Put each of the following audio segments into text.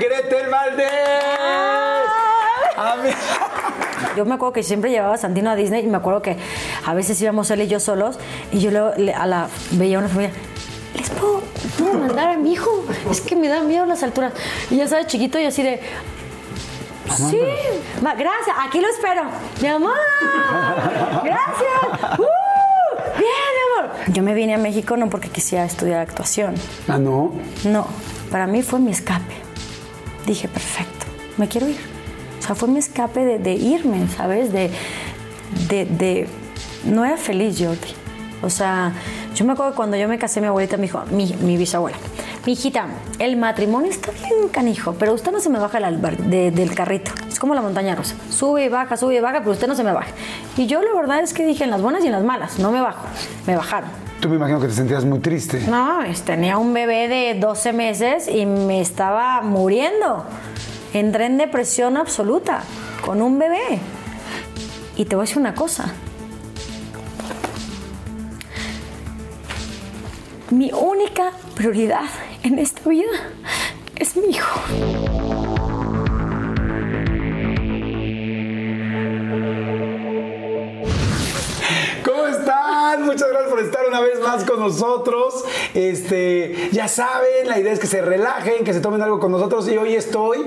Gretel Valdés. Yo me acuerdo que siempre llevaba a Santino a Disney y me acuerdo que a veces íbamos él y yo solos y yo luego le- a la, veía una familia. ¿Les puedo, puedo mandar a mi hijo? Es que me da miedo las alturas. Y ya sabes, chiquito y así de. Sí, gracias, aquí lo espero. Mi amor, gracias. ¡Uh! bien, mi amor. Yo me vine a México no porque quisiera estudiar actuación. Ah, no. No, para mí fue mi escape. Dije, perfecto, me quiero ir. O sea, fue mi escape de, irme, ¿sabes? De, de, de- No era feliz, Jordi. O sea, yo me acuerdo que cuando yo me casé, mi abuelita me dijo, mi, mi bisabuela, mi hijita, el matrimonio está bien canijo, pero usted no se me baja del, de- del carrito. Es como la montaña rusa. Sube y baja, sube y baja, pero usted no se me baja. Y yo la verdad es que dije en las buenas y en las malas, no me bajo. Me bajaron. Tú me imagino que te sentías muy triste. No, es- tenía un bebé de 12 meses y me estaba muriendo. Entré en depresión absoluta con un bebé. Y te voy a decir una cosa. Mi única prioridad en esta vida es mi hijo. Están? Muchas gracias por estar una vez más con nosotros. Este, ya saben, la idea es que se relajen, que se tomen algo con nosotros. Y hoy estoy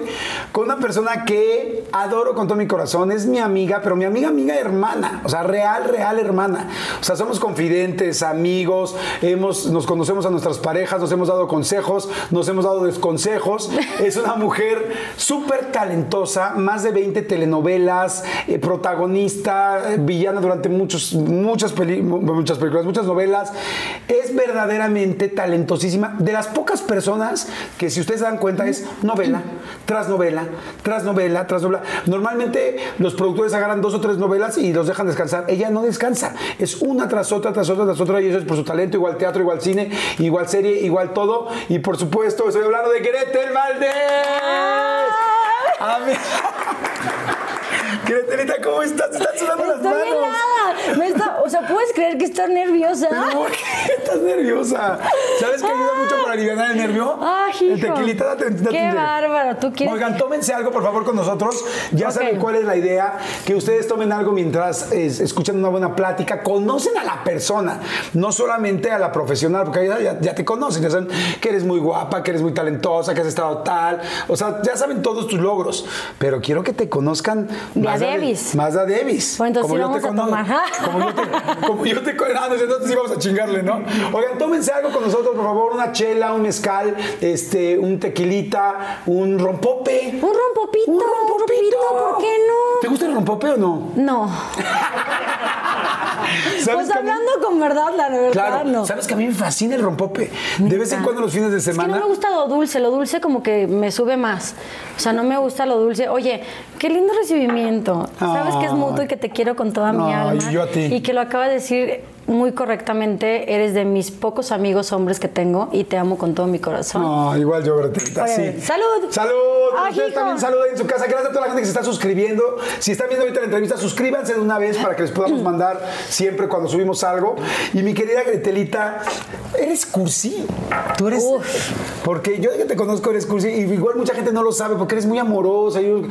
con una persona que adoro con todo mi corazón. Es mi amiga, pero mi amiga, amiga hermana. O sea, real, real hermana. O sea, somos confidentes, amigos, hemos, nos conocemos a nuestras parejas, nos hemos dado consejos, nos hemos dado desconsejos. Es una mujer súper talentosa, más de 20 telenovelas, eh, protagonista, eh, villana durante muchos, muchas, mu- muchas películas, muchas novelas. Es verdaderamente talentosísima. De las pocas personas que, si ustedes se dan cuenta, es novela, tras novela, tras novela, tras novela. Normalmente los productores agarran dos o tres novelas y los dejan descansar. Ella no descansa. Es una tras otra, tras otra, tras otra. Y eso es por su talento, igual teatro, igual cine, igual serie, igual todo. Y por supuesto, estoy hablando de Gretel Valdés. Ami- Gretelita, ¿cómo estás? ¿Te están sudando las manos? helada. Me está- sea, ¿puedes creer que estoy nerviosa? ¿Pero por qué estás nerviosa? ¿Sabes que ayuda mucho para aliviar el nervio? Ay, El hijo. tequilita, date, date Qué bárbaro, ¿tú quieres? Oigan, tómense algo, por favor, con nosotros. Ya saben cuál es la idea. Que ustedes tomen algo mientras escuchan una buena plática. Conocen a la persona, no solamente a la profesional, porque ya, ya- ya te conocen. Ya saben que eres muy guapa, que eres muy talentosa, que has estado tal. O sea, ya saben todos tus logros. Pero quiero que te conozcan De a más Davis. Más a Davis. Bueno, entonces sí yo vamos te a conozco. tomar. Como yo te, como yo te. Ah, no, entonces sí vamos a chingarle, ¿no? Oigan, tómense algo con nosotros, por favor. Una chela, un mezcal, este, un tequilita, un rompope. Un rompopito, Un rompopito, ¿por qué no? ¿Te gusta el rompope o no? No. ¿Sabes Pues mí- hablando con verdad, la verdad, Claro, no. sabes que a mí me fascina el rompope. De vez en cuando los fines de Es que semana. no me gusta lo dulce, lo dulce como que me sube más. O sea, no me gusta lo dulce. Oye, qué lindo recibimiento. Sabes que es mutuo y que te quiero con toda mi alma. yo a ti. Y que lo acabas de decir muy correctamente. Eres de mis pocos amigos hombres que tengo y te amo con todo mi corazón. No, igual yo, Oye, sí. ¡salud! ¡Salud! Ay, Ustedes hijo. también saluden en su casa. Gracias a toda la gente que se está suscribiendo. Si están viendo ahorita la entrevista, suscríbanse de una vez para que les podamos mandar siempre cuando subimos algo. Y mi querida Gretelita, eres cursi. Tú eres. Uf. Porque yo que te conozco eres cursi y igual mucha gente no lo sabe porque eres muy amorosa. Yo,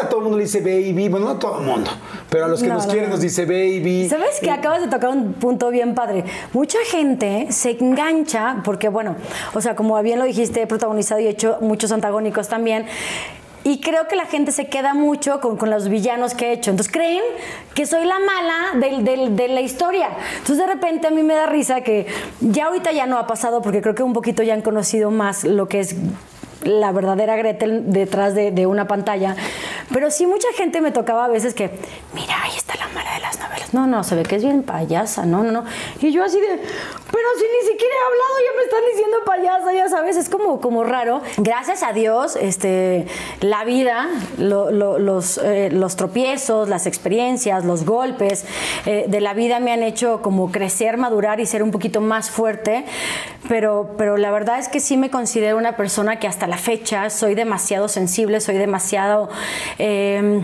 a todo el mundo le dice baby. Bueno, no a todo el mundo, pero a los que No, nos no, quieren no. nos dice baby. ¿Sabes que acabas de tocar un punto bien padre? Mucha gente se engancha, porque bueno, o sea, como bien lo dijiste, he protagonizado y he hecho muchos antagónicos también. Y creo que la gente se queda mucho con, con los villanos que he hecho. Entonces creen que soy la mala de la historia. Entonces de repente a mí me da risa que ya ahorita ya no ha pasado porque creo que un poquito ya han conocido más lo que es la verdadera Gretel detrás de, de una pantalla. Pero sí, mucha gente me tocaba a veces que, mira, ahí está la mala. No, no, se ve que es bien payasa, no, no, no. Y yo así de, pero si ni siquiera he hablado, ya me están diciendo payasa, ya sabes, es como, como raro. Gracias a Dios, este, la vida, lo- lo- los, eh, los tropiezos, las experiencias, los golpes eh, de la vida me han hecho como crecer, madurar y ser un poquito más fuerte. Pero, pero la verdad es que sí me considero una persona que hasta la fecha soy demasiado sensible, soy demasiado... eh,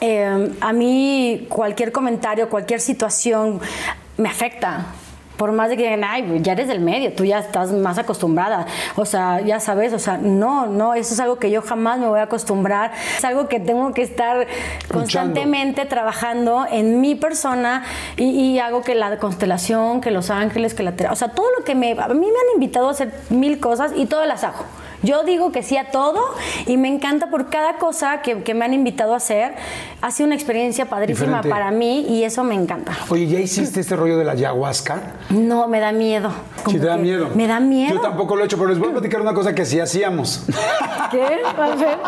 eh, a mí cualquier comentario, cualquier situación me afecta. por más de que digan, ay, ya eres del medio, tú ya estás más acostumbrada. O sea, ya sabes, o sea, no, no, eso es algo que yo jamás me voy a acostumbrar. Es algo que tengo que estar constantemente trabajando en mi persona y, y hago que la constelación, que los ángeles, que la... O sea, todo lo que me... A mí me han invitado a hacer mil cosas y todas las hago. Yo digo que sí a todo y me encanta por cada cosa que, que me han invitado a hacer. Ha sido una experiencia padrísima Diferente. para mí y eso me encanta. Oye, ¿ya hiciste este rollo de la ayahuasca? No, me da miedo. Sí, te da miedo. Me da miedo. Yo tampoco lo he hecho, pero les voy a platicar una cosa que sí hacíamos. ¿Qué? A ver.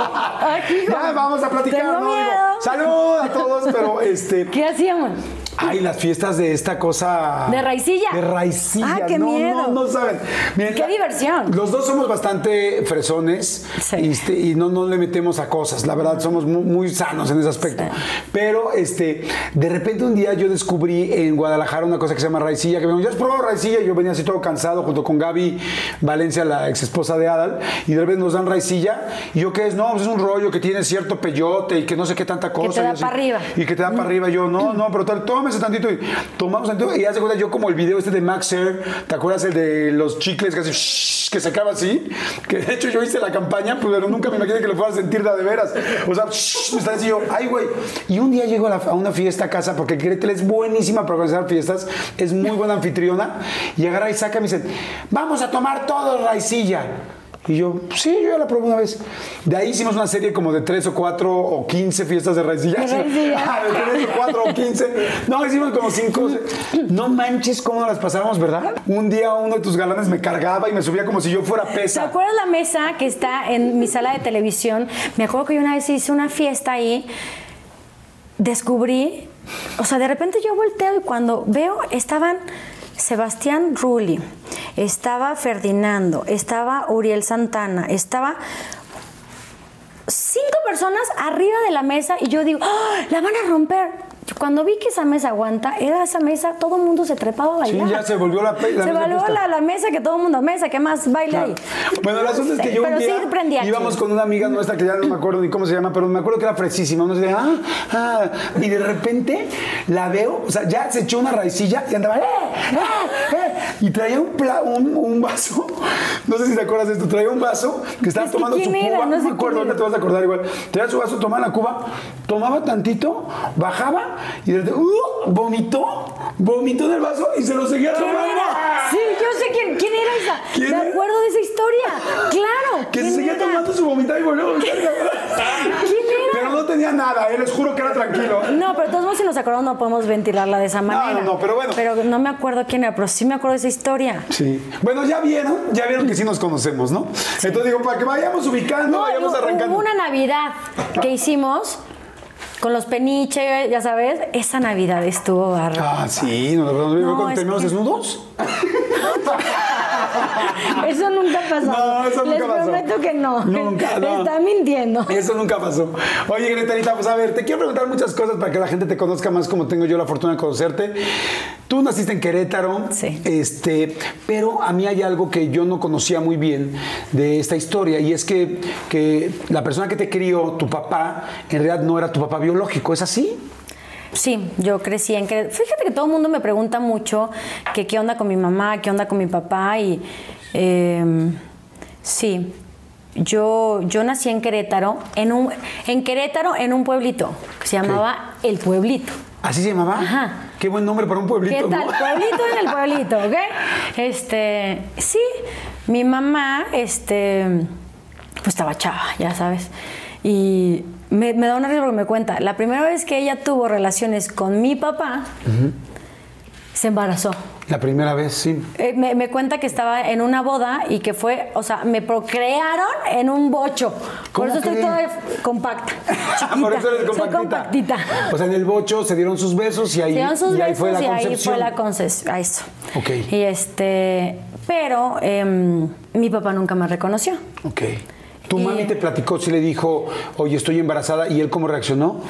Aquí, ya, vamos a platicar, Tengo ¿no? Digo, salud a todos, pero este. ¿Qué hacíamos? Ay, las fiestas de esta cosa. ¿De raicilla? De raicilla. Ah, qué no, miedo. No, no saben. Miren, Qué diversión. Los dos somos bastante fresones Sí. y, este, y no, no le metemos a cosas. La verdad, somos muy, muy sanos en ese aspecto. Pero este, de repente un día yo descubrí en Guadalajara una cosa que se llama raicilla. Que me dijo, ¿ya has probado raicilla? Yo venía así todo cansado junto con Gaby Valencia, la ex esposa de Adal. Y de repente nos dan raicilla. Y yo, ¿qué es? No, pues es un rollo que tiene cierto peyote y que no sé qué tanta cosa. te Y da yo así- pa' arriba. y que te da para arriba. Yo, no, no, pero tal, tómese tantito. Y tomamos tantito. Y hace cuenta yo como el video este de Max Air. ¿Te acuerdas el de los chicles que hace shhh, que se acaba así? Que de hecho yo hice la campaña, pues, pero nunca me imaginé que lo fuera a sentir de, veras. O sea, shhh, me está así yo, ay, güey. Y un día llego a, la- a una fiesta a casa, porque Gretel es buenísima para organizar fiestas, es muy buena anfitriona. Y agarra y saca y me dice, vamos a tomar todo raicilla. Y yo, sí, yo ya la probé una vez. De ahí hicimos una serie como de tres o cuatro o quince fiestas de raicilla. De raicilla. Ah, de tres o cuatro o quince. No, hicimos como cinco. No manches cómo las pasábamos, ¿verdad? Un día uno de tus galanes me cargaba y me subía como si yo fuera ¿Se pesa. acuerdan la mesa que está en mi sala de televisión? Me acuerdo que yo una vez hice una fiesta ahí, descubrí, o sea, de repente yo volteo y cuando veo estaban Sebastián Rulli, estaba Ferdinando, estaba Uriel Santana, estaba cinco personas arriba de la mesa y yo digo, ¡Ah! la van a romper. Cuando vi que esa mesa aguanta, era esa mesa, todo el mundo se trepaba a Sí, bailar. ya se volvió la, la se mesa volvió la, la mesa que todo el mundo, mesa, que más baila ahí. Bueno, el asunto es que yo Pero un día sí íbamos con una amiga nuestra que ya no me acuerdo ni cómo se llama, pero me acuerdo que era fresísima. Uno decía, ah, ah, y de repente la veo, o sea, ya se echó una raicilla y andaba, ¡eh, eh, eh! y traía un, pla- un, un vaso, no sé si te acuerdas de esto, traía un vaso que estaba Es que tomando su cuba, No no, sé me acuerdo, ahorita te vas a acordar igual. Traía su vaso, tomaba la cuba, tomaba tantito, bajaba y de repente, ¡uh! vomitó, vomitó del vaso y se lo seguía ¿Quién tomando. era? Sí, yo sé quién, quién era esa. ¿Quién Me era? acuerdo de esa historia. Claro. Que se ¿quién seguía era? tomando su vomitada y volvió a vomitar. ¿Quién era? Pero no tenía nada, eh, les juro que era tranquilo. No, pero todos modos, si nos acordamos, no podemos ventilarla de esa manera. no, no, pero bueno. Pero no me acuerdo quién era, pero sí me acuerdo de esa historia. Sí. Bueno, ya vieron, ya vieron que sí nos conocemos, ¿no? Entonces digo, para que vayamos ubicando, No, vayamos arrancando. hubo una Navidad que hicimos con los peniches, ya sabes. Esa Navidad estuvo barra. Ah, sí, nos vimos No, cuando que- desnudos. Eso nunca pasó. No, eso nunca Les pasó. prometo que no. Nunca, no. Está mintiendo. Eso nunca pasó. Oye, Gretanita, pues a ver, te quiero preguntar muchas cosas para que la gente te conozca más como tengo yo la fortuna de conocerte. Tú naciste en Querétaro, Sí. este, pero a mí hay algo que yo no conocía muy bien de esta historia y es que, que la persona que te crió, tu papá, en realidad no era tu papá biológico, ¿es así? Sí, yo crecí en Querétaro. Fíjate que todo el mundo me pregunta mucho que qué onda con mi mamá, qué onda con mi papá y eh, sí, yo, yo nací en Querétaro, en un, en Querétaro, en un pueblito que se llamaba El Pueblito. ¿Así se llamaba? Ajá. Qué buen nombre para un pueblito. ¿Qué tal? ¿no? Pueblito en el pueblito, ¿ok? Este, sí, mi mamá, este, pues estaba chava, ya sabes. Y me, me da una risa porque me cuenta, la primera vez que ella tuvo relaciones con mi papá, se embarazó. La primera vez, sí. Eh, me, me cuenta que estaba en una boda y que fue, o sea, me procrearon en un bocho. Por ¿Cómo eso estoy toda compacta. Por eso eres Soy compactita. compactita. O sea, en el bocho se dieron sus besos y ahí, sus y ahí besos fue la y ahí concepción. fue la concepción. Eso. Ok. Y este, pero em, mi papá nunca me reconoció. Ok. ¿Tu Y- mami te platicó si le dijo, oye, estoy embarazada? ¿Y él cómo reaccionó?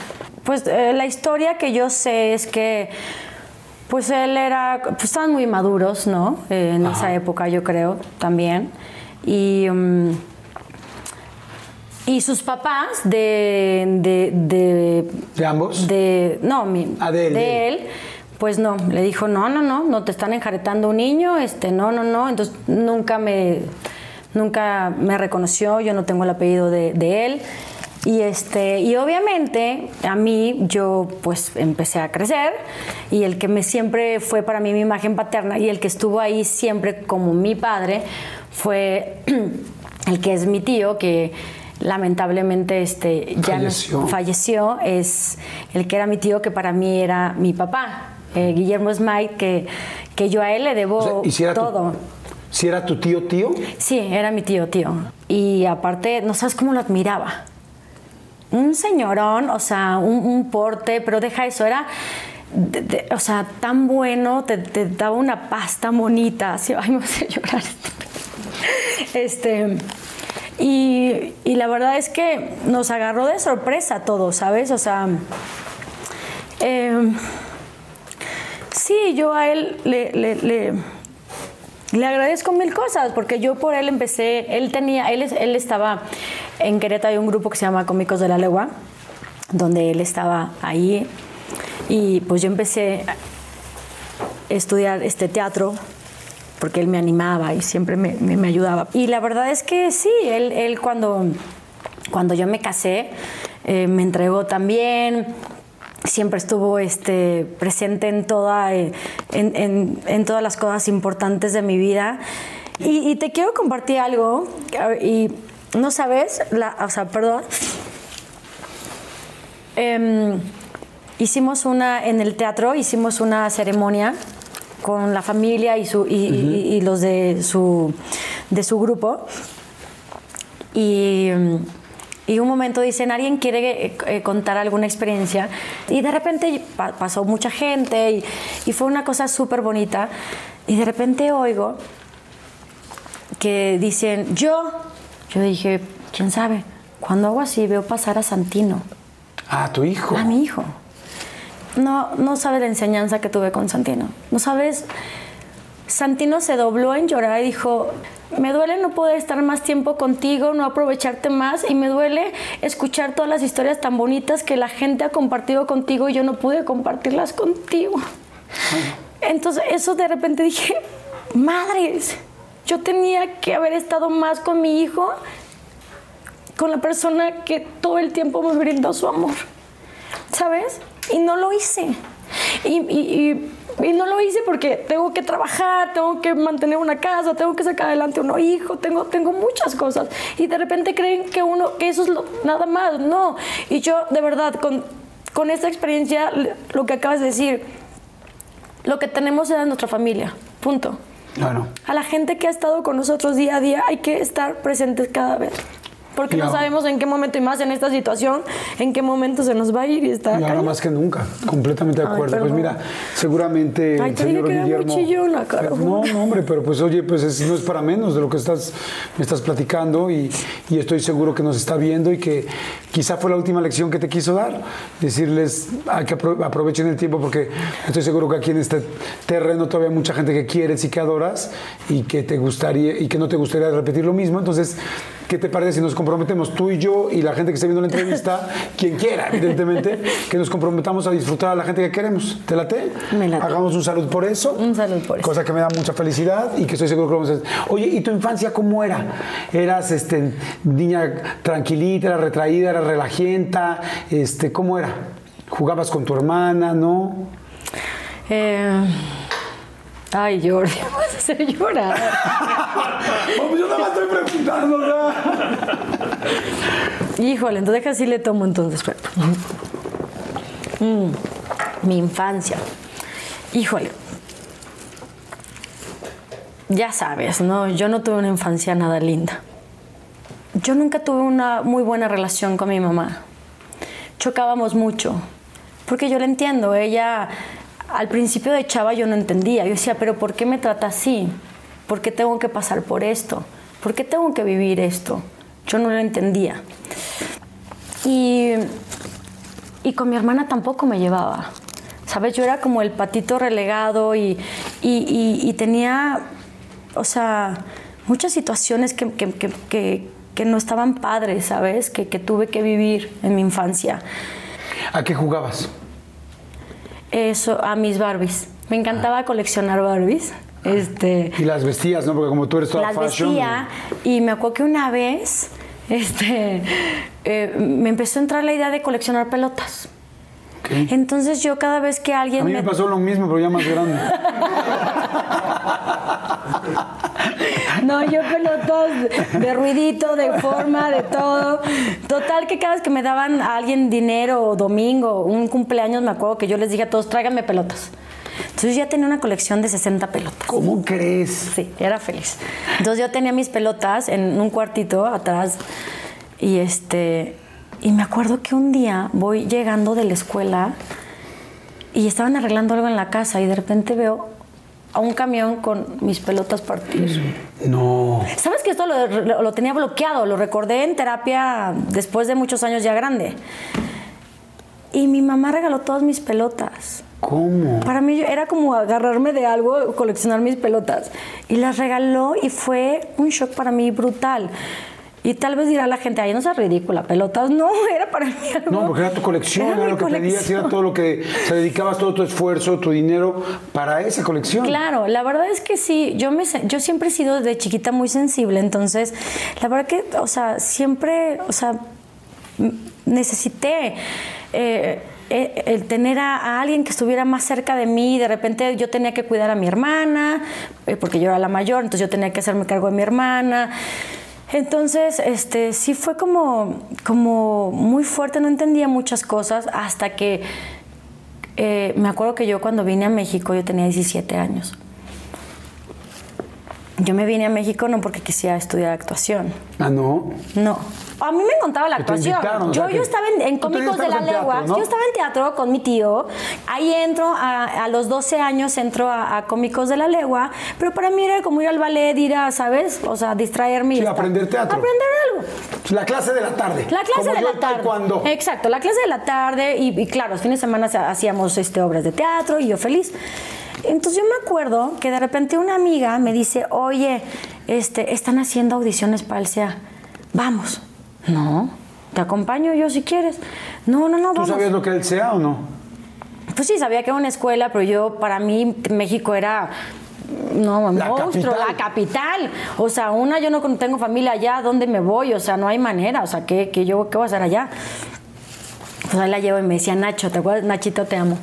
Pues eh, la historia que yo sé es que, pues él era, pues estaban muy maduros, ¿no? Eh, en esa época yo creo también. Y, mm, y sus papás de, de, de ¿De ambos? de no mi- Ah, de él, de él pues no, le dijo, no, no, no, no te están enjaretando un niño, este, no, no, no. Entonces nunca me, nunca me reconoció, yo no tengo el apellido de, de él. Y, este, y obviamente a mí yo pues empecé a crecer y el que me siempre fue para mí mi imagen paterna y el que estuvo ahí siempre como mi padre fue el que es mi tío que lamentablemente este, ya Falleció. falleció, es el que era mi tío que para mí era mi papá, eh, Guillermo Smite, que, que yo a él le debo O sea, ¿y si era tu- todo. Si era tu tío, tío, Sí, era mi tío, tío. Y aparte, no sabes cómo lo admiraba. Un señorón, o sea, un, porte, pero deja eso, era, de- o sea, tan bueno, te, daba una pasta bonita, así, ay, me voy a llorar. Este, y, y la verdad es que nos agarró de sorpresa todo, ¿sabes? O sea, em, sí, yo a él le- le, le agradezco mil cosas, porque yo por él empecé, él tenía, él, él estaba en Querétaro, hay un grupo que se llama Cómicos de la Legua, donde él estaba ahí, y pues yo empecé a estudiar este teatro, porque él me animaba y siempre me, me- me ayudaba. Y la verdad es que sí, él, él cuando, cuando yo me casé, eh, me entregó también, siempre estuvo este, presente en, toda, eh, en, en- en todas las cosas importantes de mi vida. Y, y te quiero compartir algo, y no sabes, la, o sea, perdón. Em, hicimos una, en el teatro, hicimos una ceremonia con la familia y, su, y, y- y los de su, de su grupo. Y, y un momento dicen, ¿alguien quiere eh, contar alguna experiencia? Y de repente pa- pasó mucha gente y, y fue una cosa súper bonita. Y de repente oigo que dicen, yo. Yo dije, ¿quién sabe? Cuando hago así veo pasar a Santino, ah, tu hijo. a mi hijo. No, no sabes la enseñanza que tuve con Santino. No sabes. Santino se dobló en llorar y dijo: Me duele no poder estar más tiempo contigo, no aprovecharte más, y me duele escuchar todas las historias tan bonitas que la gente ha compartido contigo y yo no pude compartirlas contigo. Entonces, eso de repente dije: Madres, yo tenía que haber estado más con mi hijo, con la persona que todo el tiempo me brindó su amor. ¿sabes? Y no lo hice. Y, y- y- y no lo hice porque tengo que trabajar, tengo que mantener una casa, tengo que sacar adelante un hijo, tengo, tengo muchas cosas. Y de repente creen que uno, que eso es lo- nada más. No. Y yo, de verdad, con, con esta experiencia, lo que acabas de decir, lo que tenemos es nuestra familia. Punto. Claro. A la gente que ha estado con nosotros día a día hay que estar presentes cada vez. Porque no sabemos en qué momento, y más en esta situación, en qué momento se nos va a ir y está Y ahora más que nunca, completamente de Ay, acuerdo. pues mira, seguramente Ay, el señor que era muy Guillermo. chillona, carajo. no, no, hombre, pero pues oye, pues es- no es para menos de lo que estás, me estás platicando y, y estoy seguro que nos está viendo y que quizá fue la última lección que te quiso dar. Decirles a que apro- aprovechen el tiempo porque estoy seguro que aquí en este terreno todavía hay mucha gente que quieres y que adoras y que te gustaría y que no te gustaría repetir lo mismo. Entonces, ¿qué te parece si nos comprometemos tú y yo y la gente que esté viendo la entrevista, quien quiera, evidentemente, que nos comprometamos a disfrutar a la gente que queremos? ¿Te late? Me late. Hagamos un salud por eso. Un salud por eso. Cosa que me da mucha felicidad y que estoy seguro que lo vamos a hacer. Oye, ¿y tu infancia cómo era? ¿Eras este, niña tranquilita, era retraída, era relajienta? Este, ¿Cómo era? ¿Jugabas con tu hermana, no? Eh, ay, Jordi, vas a hacer llorar. Pues yo nada más estoy preguntando, ¿verdad? Híjole, entonces casi le tomo entonces. Mm, mi infancia. Híjole. Ya sabes, ¿no? Yo no tuve una infancia nada linda. Yo nunca tuve una muy buena relación con mi mamá. Chocábamos mucho. Porque yo la entiendo. Ella, al principio de chava, yo no entendía. Yo decía, ¿pero por qué me trata así? ¿Por qué tengo que pasar por esto? ¿Por qué tengo que vivir esto? Yo no lo entendía. Y, y con mi hermana tampoco me llevaba. ¿Sabes? Yo era como el patito relegado y, y, tenía, o sea, muchas situaciones que- que no estaban padres, ¿sabes? Que, que tuve que vivir en mi infancia. ¿A qué jugabas? Eso, a mis Barbies. Me encantaba coleccionar Barbies. Este, Y las vestías, ¿no? Porque como tú eres toda las fashion. vestía y me acuerdo que una vez este, eh, me empezó a entrar la idea de coleccionar pelotas. Entonces yo cada vez que A alguien mí me pasó lo mismo, pero ya más grande. No, yo pelotas de ruidito, de forma, de todo. Total que cada vez que me daban a alguien dinero o domingo, un cumpleaños, me acuerdo que yo les dije a todos, tráiganme pelotas. Entonces yo ya tenía una colección de 60 pelotas. ¿Cómo crees? Sí, era feliz. Entonces yo tenía mis pelotas en un cuartito atrás y este y me acuerdo que un día voy llegando de la escuela y estaban arreglando algo en la casa y de repente veo a un camión con mis pelotas partidas. No. ¿Sabes que esto lo, lo- lo tenía bloqueado? Lo recordé en terapia después de muchos años ya grande. Y mi mamá regaló todas mis pelotas. ¿Cómo? Para mí era como agarrarme de algo, coleccionar mis pelotas. Y las regaló y fue un shock para mí brutal. Y tal vez dirá la gente, ay, no seas ridícula, pelotas. No, era para mí algo. No, porque era tu colección, era, lo que colección. era todo lo que se dedicabas todo tu esfuerzo, tu dinero para esa colección. Claro, la verdad es que sí, yo, me, yo siempre he sido de chiquita muy sensible, entonces, la verdad que, o sea, siempre, o sea, necesité eh, eh, el tener a, a alguien que estuviera más cerca de mí, de repente yo tenía que cuidar a mi hermana, eh, porque yo era la mayor, entonces yo tenía que hacerme cargo de mi hermana. Entonces, este, sí fue como, como muy fuerte, no entendía muchas cosas hasta que eh, me acuerdo que yo cuando vine a México yo tenía 17 años. Yo me vine a México no porque quisiera estudiar actuación, Ah, no. no. A mí me encantaba la actuación. o yo, sea, yo estaba en, Cómicos de la Legua. teatro, ¿no? Yo estaba en teatro con mi tío. Ahí entro, a, a los 12 años entro a, a Cómicos de la Legua. Pero para mí era como ir al ballet, ir a, ¿sabes? O sea, distraerme. y Sí, aprender teatro. Aprender algo. La clase de la tarde. La clase Como de la tarde. taekwondo. Exacto, la clase de la tarde y, y claro, los fines de semana ha- hacíamos este, obras de teatro y yo feliz. Entonces yo me acuerdo que de repente una amiga me dice, oye, este, están haciendo audiciones para el SEA. Vamos. No, te acompaño yo si quieres. No, no, no, ¿Tú vamos. sabías lo que era el SEA o no? Pues sí, sabía que era una escuela, pero yo, para mí, México era. No, La monstruo, capital. la capital. O sea, una, yo no tengo familia allá, ¿dónde me voy? O sea, no hay manera. O sea, ¿qué, qué yo, ¿qué voy a hacer allá? Pues ahí la llevo y me decía, Nacho, ¿te acuerdas? Nachito, te amo.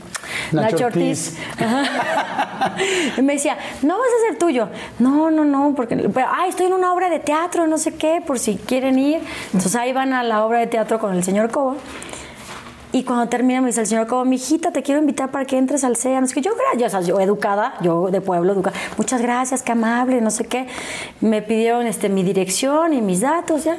Nacho Ortiz. Ajá. y me decía, no vas a ser tuyo. No, no, no, porque. Pero, ay, estoy en una obra de teatro, no sé qué, por si quieren ir. Entonces ahí van a la obra de teatro con el señor Cobo. Y cuando termina me dice el señor como, mi hijita, te quiero invitar para que entres al CEA. No sé qué. Yo, gra- ya sabes, yo educada, yo de pueblo educada. Muchas gracias, qué amable, no sé qué. Me pidieron este, mi dirección y mis datos, ya.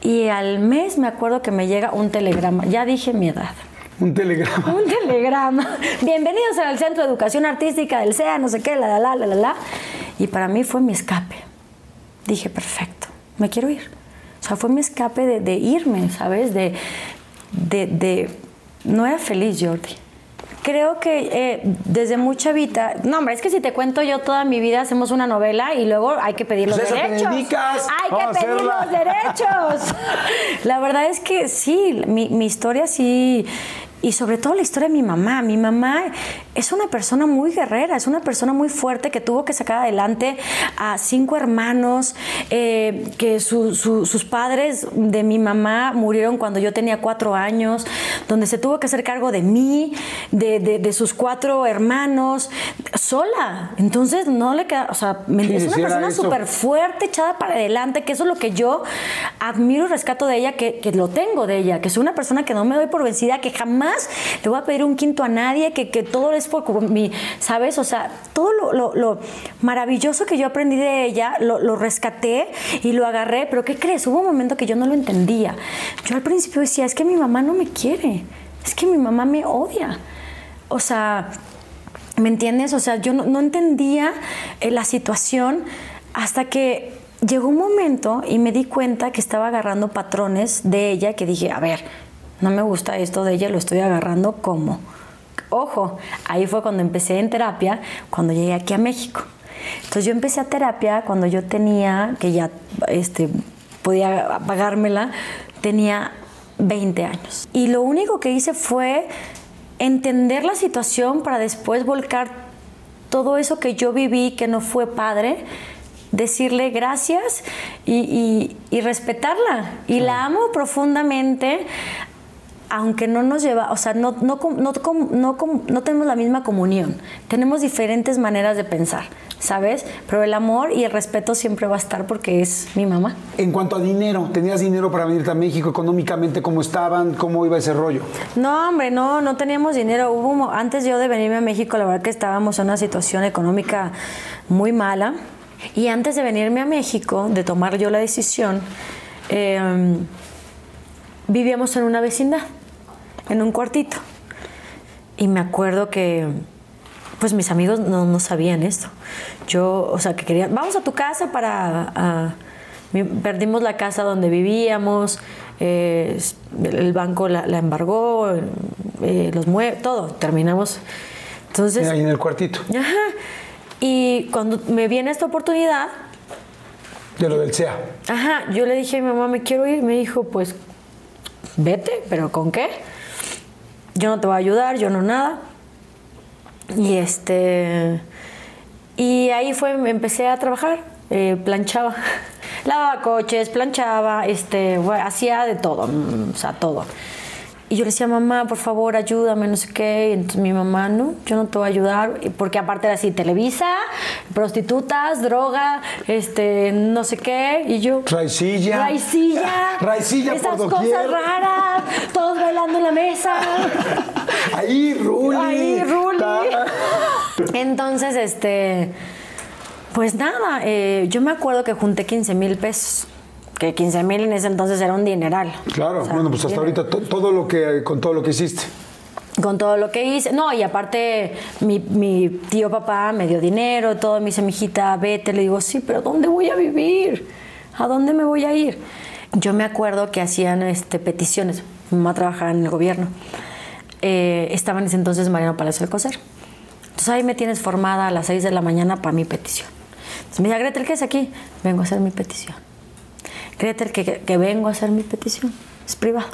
Y al mes me acuerdo que me llega un telegrama. Ya dije mi edad. Un telegrama. Un telegrama. Bienvenidos al Centro de Educación Artística del CEA, no sé qué, la, la, la, la, la. Y para mí fue mi escape. Dije, perfecto, me quiero ir. O sea, fue mi escape de, de irme, ¿sabes? De, de, de- No era feliz, Jordi. Creo que eh, desde mucha vida... No, hombre, es que si te cuento yo toda mi vida, hacemos una novela y luego hay que pedir los Pues derechos. Hay Vamos que pedir los derechos. La verdad es que sí, mi, mi historia sí. Y sobre todo la historia de mi mamá. Mi mamá es una persona muy guerrera, es una persona muy fuerte que tuvo que sacar adelante a cinco hermanos, eh, que su- su- sus padres de mi mamá murieron cuando yo tenía cuatro años, donde se tuvo que hacer cargo de mí, de, de- de sus cuatro hermanos, sola. Entonces no le queda, o sea, Sí, es una persona súper fuerte, echada para adelante, que eso es lo que yo admiro y rescato de ella, que, que lo tengo de ella, que es una persona que no me doy por vencida, que jamás le voy a pedir un quinto a nadie, que, que todo es por mi, ¿sabes? O sea, todo lo, lo- lo maravilloso que yo aprendí de ella, lo, lo rescaté y lo agarré, pero ¿qué crees? Hubo un momento que yo no lo entendía. Yo al principio decía, es que mi mamá no me quiere, es que mi mamá me odia. O sea, ¿Me entiendes? O sea, yo no, no entendía eh, la situación hasta que llegó un momento y me di cuenta que estaba agarrando patrones de ella que dije, a ver, no me gusta esto de ella, lo estoy agarrando como. Ojo, ahí fue cuando empecé en terapia, cuando llegué aquí a México. Entonces yo empecé a terapia cuando yo tenía, que ya este, podía pagármela, tenía 20 años. Y lo único que hice fue entender la situación para después volcar todo eso que yo viví, que no fue padre, decirle gracias y, y respetarla. Y la amo profundamente, aunque no nos lleva, o sea, no, no, no, no, no tenemos la misma comunión, tenemos diferentes maneras de pensar. ¿sabes? Pero el amor y el respeto siempre va a estar porque es mi mamá. En cuanto a dinero, ¿tenías dinero para venirte a México económicamente? ¿Cómo estaban? ¿Cómo iba ese rollo? No, hombre, no, no teníamos dinero. Hubo, antes yo de venirme a México, la verdad que estábamos en una situación económica muy mala. Y antes de venirme a México, de tomar yo la decisión, em, vivíamos en una vecindad, en un cuartito. Y me acuerdo que pues mis amigos no, no, sabían esto. Yo, o sea, que querían, vamos a tu casa para... perdimos la casa donde vivíamos, eh, el banco la, embargó, eh, los muebles, todo, terminamos. Entonces... Ahí en el cuartito. Ajá. Y cuando me viene esta oportunidad... De lo del SEA. Ajá, yo le dije a mi mamá, me quiero ir. Me dijo, pues, vete, pero ¿con qué? Yo no te voy a ayudar, yo no nada. Y este. Y ahí fue, empecé a trabajar, eh, planchaba. Lavaba coches, planchaba, este, hacía de todo, mm, o sea, todo. Y yo le decía, mamá, por favor, ayúdame, no sé qué. Y entonces mi mamá, no, yo no te voy a ayudar. Porque aparte era así, Televisa, prostitutas, droga, este, no sé qué. Y yo... Raicilla. Raicilla. Raicilla Esas cosas raras, todos bailando en la mesa. Ahí, Ruli. Ahí, Ruli. Entonces, este... Pues nada, eh, yo me acuerdo que junté 15 mil pesos que 15 mil en ese entonces era un dineral. Claro, bueno, pues hasta ahorita todo lo que, con todo lo que hiciste. Con todo lo que hice. No, y aparte, mi, tío papá me dio dinero, todo, me dice, mijita, vete. Le digo, sí, pero ¿dónde voy a vivir? ¿A dónde me voy a ir? Yo me acuerdo que hacían este, peticiones. Mi mamá trabajaba en el gobierno. Eh, estaba en ese entonces Mariano Palacio del Coser. Entonces ahí me tienes formada a las 6 de la mañana para mi petición. Entonces me dice, Gretel, ¿qué es aquí? Vengo a hacer mi petición. Gretel, que, que, vengo a hacer mi petición. Es privado.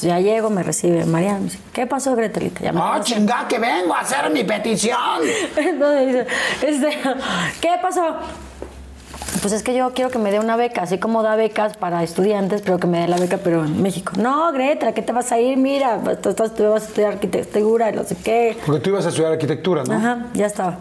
ya llego, me recibe Mariana. Me dice, ¿qué pasó, Gretelita? Ya ¡Ah, chingada, que vengo a hacer mi petición! Entonces dice, este, ¿qué pasó? Pues es que yo quiero que me dé una beca, así como da becas para estudiantes, pero que me dé la beca, pero en México. No, Greta, ¿qué te vas a ir? Mira, tú, tú vas a estudiar arquitectura y no sé qué. Porque tú ibas a estudiar arquitectura, ¿no? Ajá, ya estaba.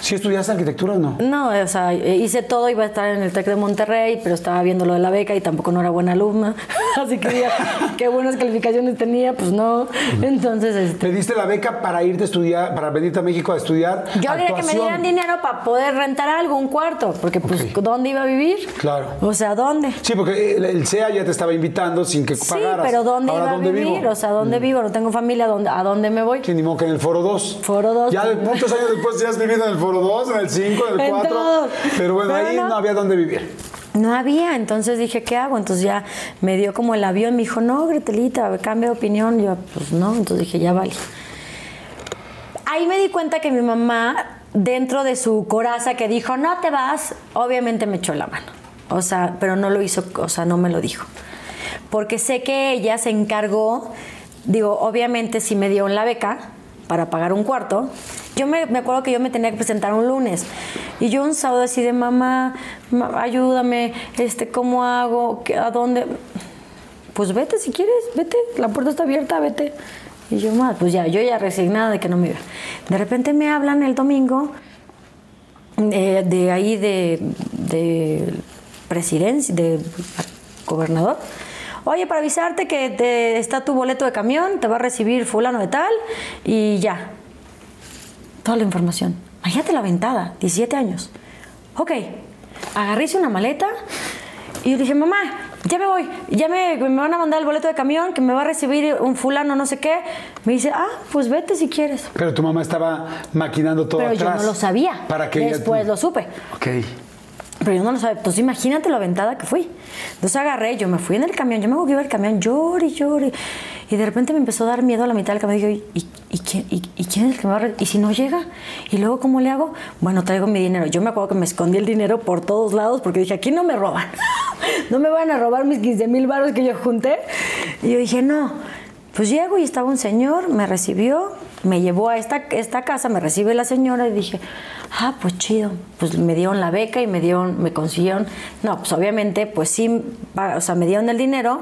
¿Sí estudiaste arquitectura o no? No, o sea, hice todo, iba a estar en el TEC de Monterrey, pero estaba viendo lo de la beca y tampoco no era buena alumna. Así que qué buenas calificaciones tenía, pues no. Entonces, este... ¿Pediste la beca para irte a estudiar, para venirte a México a estudiar? Yo quería que me dieran dinero para poder rentar algo, un cuarto, porque pues, ¿dónde iba a vivir? Claro. O sea, ¿dónde? Sí, porque el CEA ya te estaba invitando sin que pagaras. Sí, pero ¿dónde iba a vivir? O sea, ¿dónde mm. vivo? No tengo familia, ¿a dónde me voy? Sí, ni modo que en el Foro 2. Foro 2. Ya muchos años después ya has vivido en el Foro 2, en el 5 del 4. Pero bueno, ahí no, había dónde vivir. No había, entonces dije, ¿qué hago? Entonces ya me dio como el avión, me dijo, no, Gretelita, cambia de opinión. Yo, pues no, entonces dije, ya vale. Ahí me di cuenta que mi mamá, dentro de su coraza que dijo, no te vas, obviamente me echó la mano. O sea, pero no lo hizo, o sea, no me lo dijo. Porque sé que ella se encargó, digo, obviamente si me dio la beca para pagar un cuarto, yo me, acuerdo que yo me tenía que presentar un lunes y yo un sábado así de mamá, ayúdame, este, ¿cómo hago? ¿A dónde? Pues vete si quieres, vete, la puerta está abierta, vete. Y yo, más, pues ya, yo ya resignada de que no me iba. De repente me hablan el domingo eh, de ahí de, de presidencia, de gobernador. Oye, para avisarte que te, está tu boleto de camión, te va a recibir fulano de tal y ya toda la información. Imagínate la ventada, 17 años. Ok, agarré una maleta y dije, mamá, ya me voy, ya me, me, van a mandar el boleto de camión, que me va a recibir un fulano, no sé qué. Me dice, ah, pues vete si quieres. Pero tu mamá estaba maquinando todo Pero yo no lo sabía. ¿Para que Después lo supe. Ok. Pero yo no lo sabía. Entonces imagínate la ventada que fui. Entonces agarré, yo me fui en el camión, yo me voy a ver el camión, llore y llore. Y de repente me empezó a dar miedo a la mitad del camión. Y ¿y, y, quién, y, es el que me va a... ¿Y si no llega? ¿Y luego cómo le hago? Bueno, traigo mi dinero. Yo me acuerdo que me escondí el dinero por todos lados porque dije, aquí no me roban. no me van a robar mis 15 mil baros que yo junté. Y yo dije, no. Pues llego y estaba un señor, me recibió, me llevó a esta, esta casa, me recibe la señora y dije, ah, pues chido. Pues me dieron la beca y me dieron, me consiguieron. No, pues obviamente, pues sí, o sea, me dieron el dinero,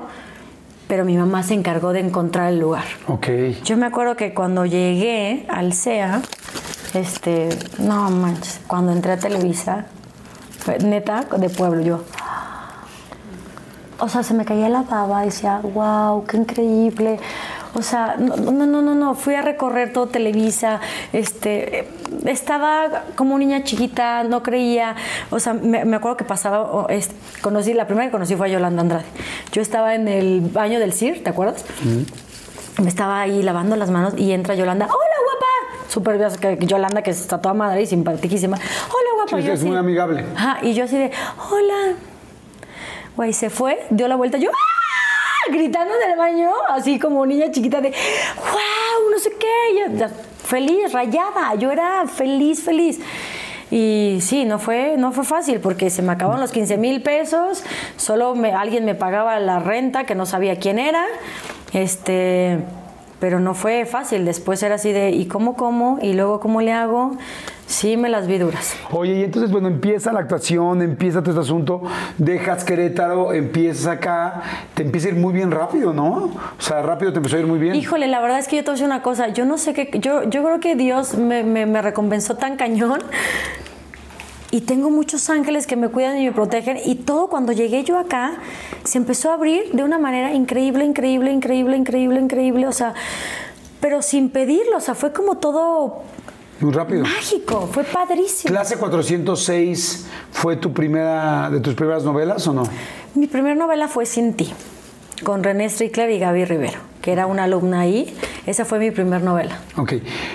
pero mi mamá se encargó de encontrar el lugar. Ok. Yo me acuerdo que cuando llegué al CEA, este, no manches, cuando entré a Televisa, fue neta, de pueblo, yo. O sea, se me caía la baba, decía, wow, qué increíble. O sea, no, no, no, no, no, fui a recorrer todo Televisa, este, estaba como niña chiquita, no creía, o sea, me, me acuerdo que pasaba, es- conocí, la primera que conocí fue a Yolanda Andrade. Yo estaba en el baño del CIR, ¿te acuerdas? me estaba ahí lavando las manos y entra Yolanda. ¡Hola, guapa! Súper bien, que Yolanda, que está toda madre y simpaticísima. ¡Hola, guapa! Sí, Yo es muy amigable. Ajá, y yo así de, ¡Hola! Güey, se fue, dio la vuelta, yo ¡ah! Gritando del baño, así como niña chiquita de ¡Wow! No sé qué. Yo, feliz, rayada. Yo era feliz, feliz. Y sí, no fue, no fue fácil porque se me acabaron los 15 mil pesos, solo me- alguien me pagaba la renta que no sabía quién era, este, pero no fue fácil. Después era así de ¿y cómo como? ¿Y luego cómo le hago? Sí, me las vi duras. Oye, y entonces, bueno, empieza la actuación, empieza todo este asunto, dejas Querétaro, empiezas acá, te empieza a ir muy bien rápido, ¿no? O sea, rápido te empezó a ir muy bien. Híjole, la verdad es que yo te voy a decir una cosa. Yo no sé qué. Yo, yo creo que Dios me, me- me recompensó tan cañón. Y tengo muchos ángeles que me cuidan y me protegen. Y todo cuando llegué yo acá se empezó a abrir de una manera increíble, increíble, increíble, increíble, increíble. O sea, pero sin pedirlo. O sea, fue como todo Muy rápido. mágico. Fue padrísimo. Clase 406 fue tu primera, de tus primeras novelas o no? Mi primera novela fue Sin ti, con René Strickler y Gaby Rivero, que era una alumna ahí. Esa fue mi primera novela. Ok.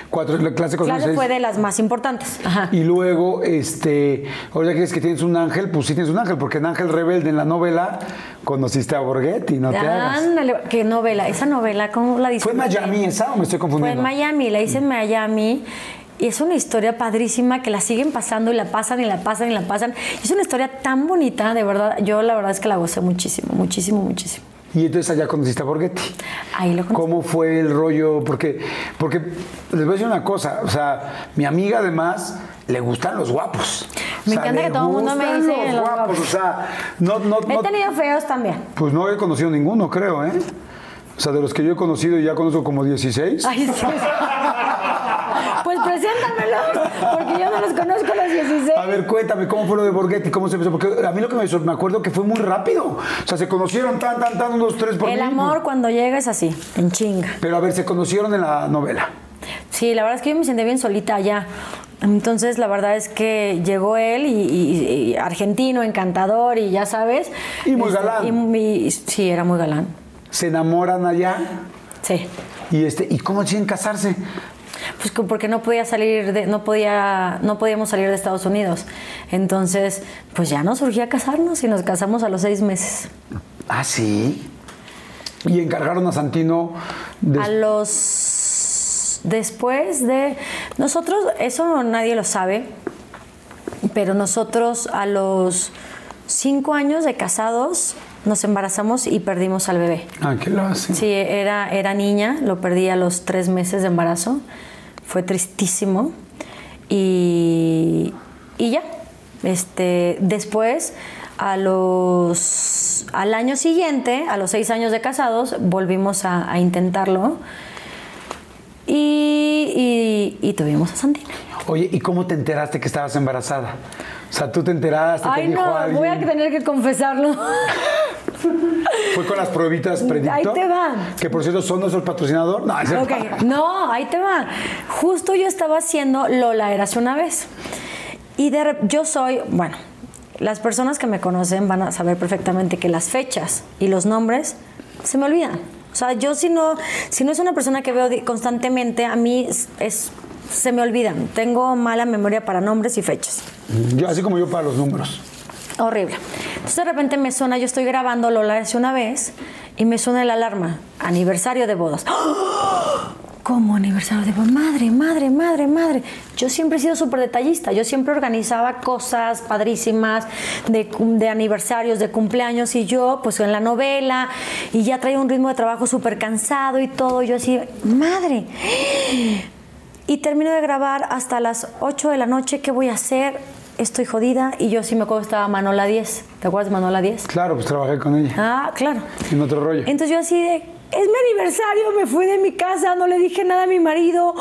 Cuatro, la clase Claro, 406. fue de las más importantes. Ajá. Y luego, este, ahora que dices que tienes un ángel, pues sí tienes un ángel, porque en Ángel Rebelde en la novela conociste a Borghetti, no te hagas. Ándale, qué novela. Esa novela, ¿cómo la ¿Fue disfruté? en Miami esa o me estoy Fue confundiendo? en Miami, la hice en Miami. Y es una historia padrísima que la siguen pasando y la pasan y la pasan y la pasan. Y es una historia tan bonita, de verdad. Yo la verdad es que la gocé muchísimo, muchísimo, muchísimo. Y entonces allá conociste a Borghetti. Ahí lo conocí. ¿Cómo fue el rollo? Porque, porque les voy a decir una cosa, o sea, mi amiga además le gustan los guapos. O Me sea, encanta que todo el mundo me dice los los guapos. guapos. O sea, no, no, He no- tenido feos también. pues no he conocido ninguno, creo, ¿eh? O sea, de los que yo he conocido y ya conozco como 16. Ay, sí. Pues no los conozco a los 16. A ver, cuéntame, ¿cómo fue lo de Borghetti? ¿Cómo se empezó? Porque a mí lo que me, me acuerdo que fue muy rápido. O sea, se conocieron tan, tan, tan, unos tres por El amor cuando llega es así, en chinga. Pero a ver, se conocieron en la novela. Sí, la verdad es que yo me sentí bien solita allá. Entonces, la verdad es que llegó él y, y- y argentino, encantador y ya sabes. Y muy galán. y sí, era muy galán. Se enamoran allá. Sí. Y, este, ¿Y cómo deciden casarse? Pues que- porque no podía salir de, no podía, no podíamos salir de Estados Unidos. Entonces, pues ya nos surgía casarnos y nos casamos a los seis meses. Ah, sí. Y encargaron a Santino de... A los después de nosotros, eso nadie lo sabe, pero nosotros a los cinco años de casados nos embarazamos y perdimos al bebé. Ah, ¿qué lo hace? Sí, era, era niña, lo perdí a los tres meses de embarazo. Fue tristísimo. Y, y ya. Este, después, a los, al año siguiente, a los seis años de casados, volvimos a, a intentarlo. Y, y- y tuvimos a Santina. Oye, ¿y cómo te enteraste que estabas embarazada? O sea, tú te enteraste, te Ay, dijo no, alguien. voy a tener que confesarlo. Fue con las pruebitas predicto. Ahí te va. Que por cierto son nuestro patrocinador. No, es Ok, no, ahí te va. Justo yo estaba haciendo Lola Érase una vez. Y de yo soy, bueno, las personas que me conocen van a saber perfectamente que las fechas y los nombres se me olvidan. O sea, yo si no, si no es una persona que veo constantemente, a mí es, es- se me olvidan. Tengo mala memoria para nombres y fechas. Yo, así como yo para los números. Horrible. Entonces de repente me suena, yo estoy grabando Lola hace una vez y me suena la alarma, aniversario de bodas. ¡Ah! ¿Cómo aniversario? Digo, madre, madre, madre, madre. Yo siempre he sido súper detallista. Yo siempre organizaba cosas padrísimas de, de, aniversarios, de cumpleaños. Y yo, pues en la novela, y ya traía un ritmo de trabajo súper cansado y todo. Yo así, madre. Y termino de grabar hasta las 8 de la noche. ¿Qué voy a hacer? Estoy jodida. Y yo sí me acuerdo que estaba Manola 10. ¿Te acuerdas de Manola 10? Claro, pues trabajé con ella. Ah, claro. En otro rollo. Entonces yo así de, es mi aniversario, me fui de mi casa, no le dije nada a mi marido,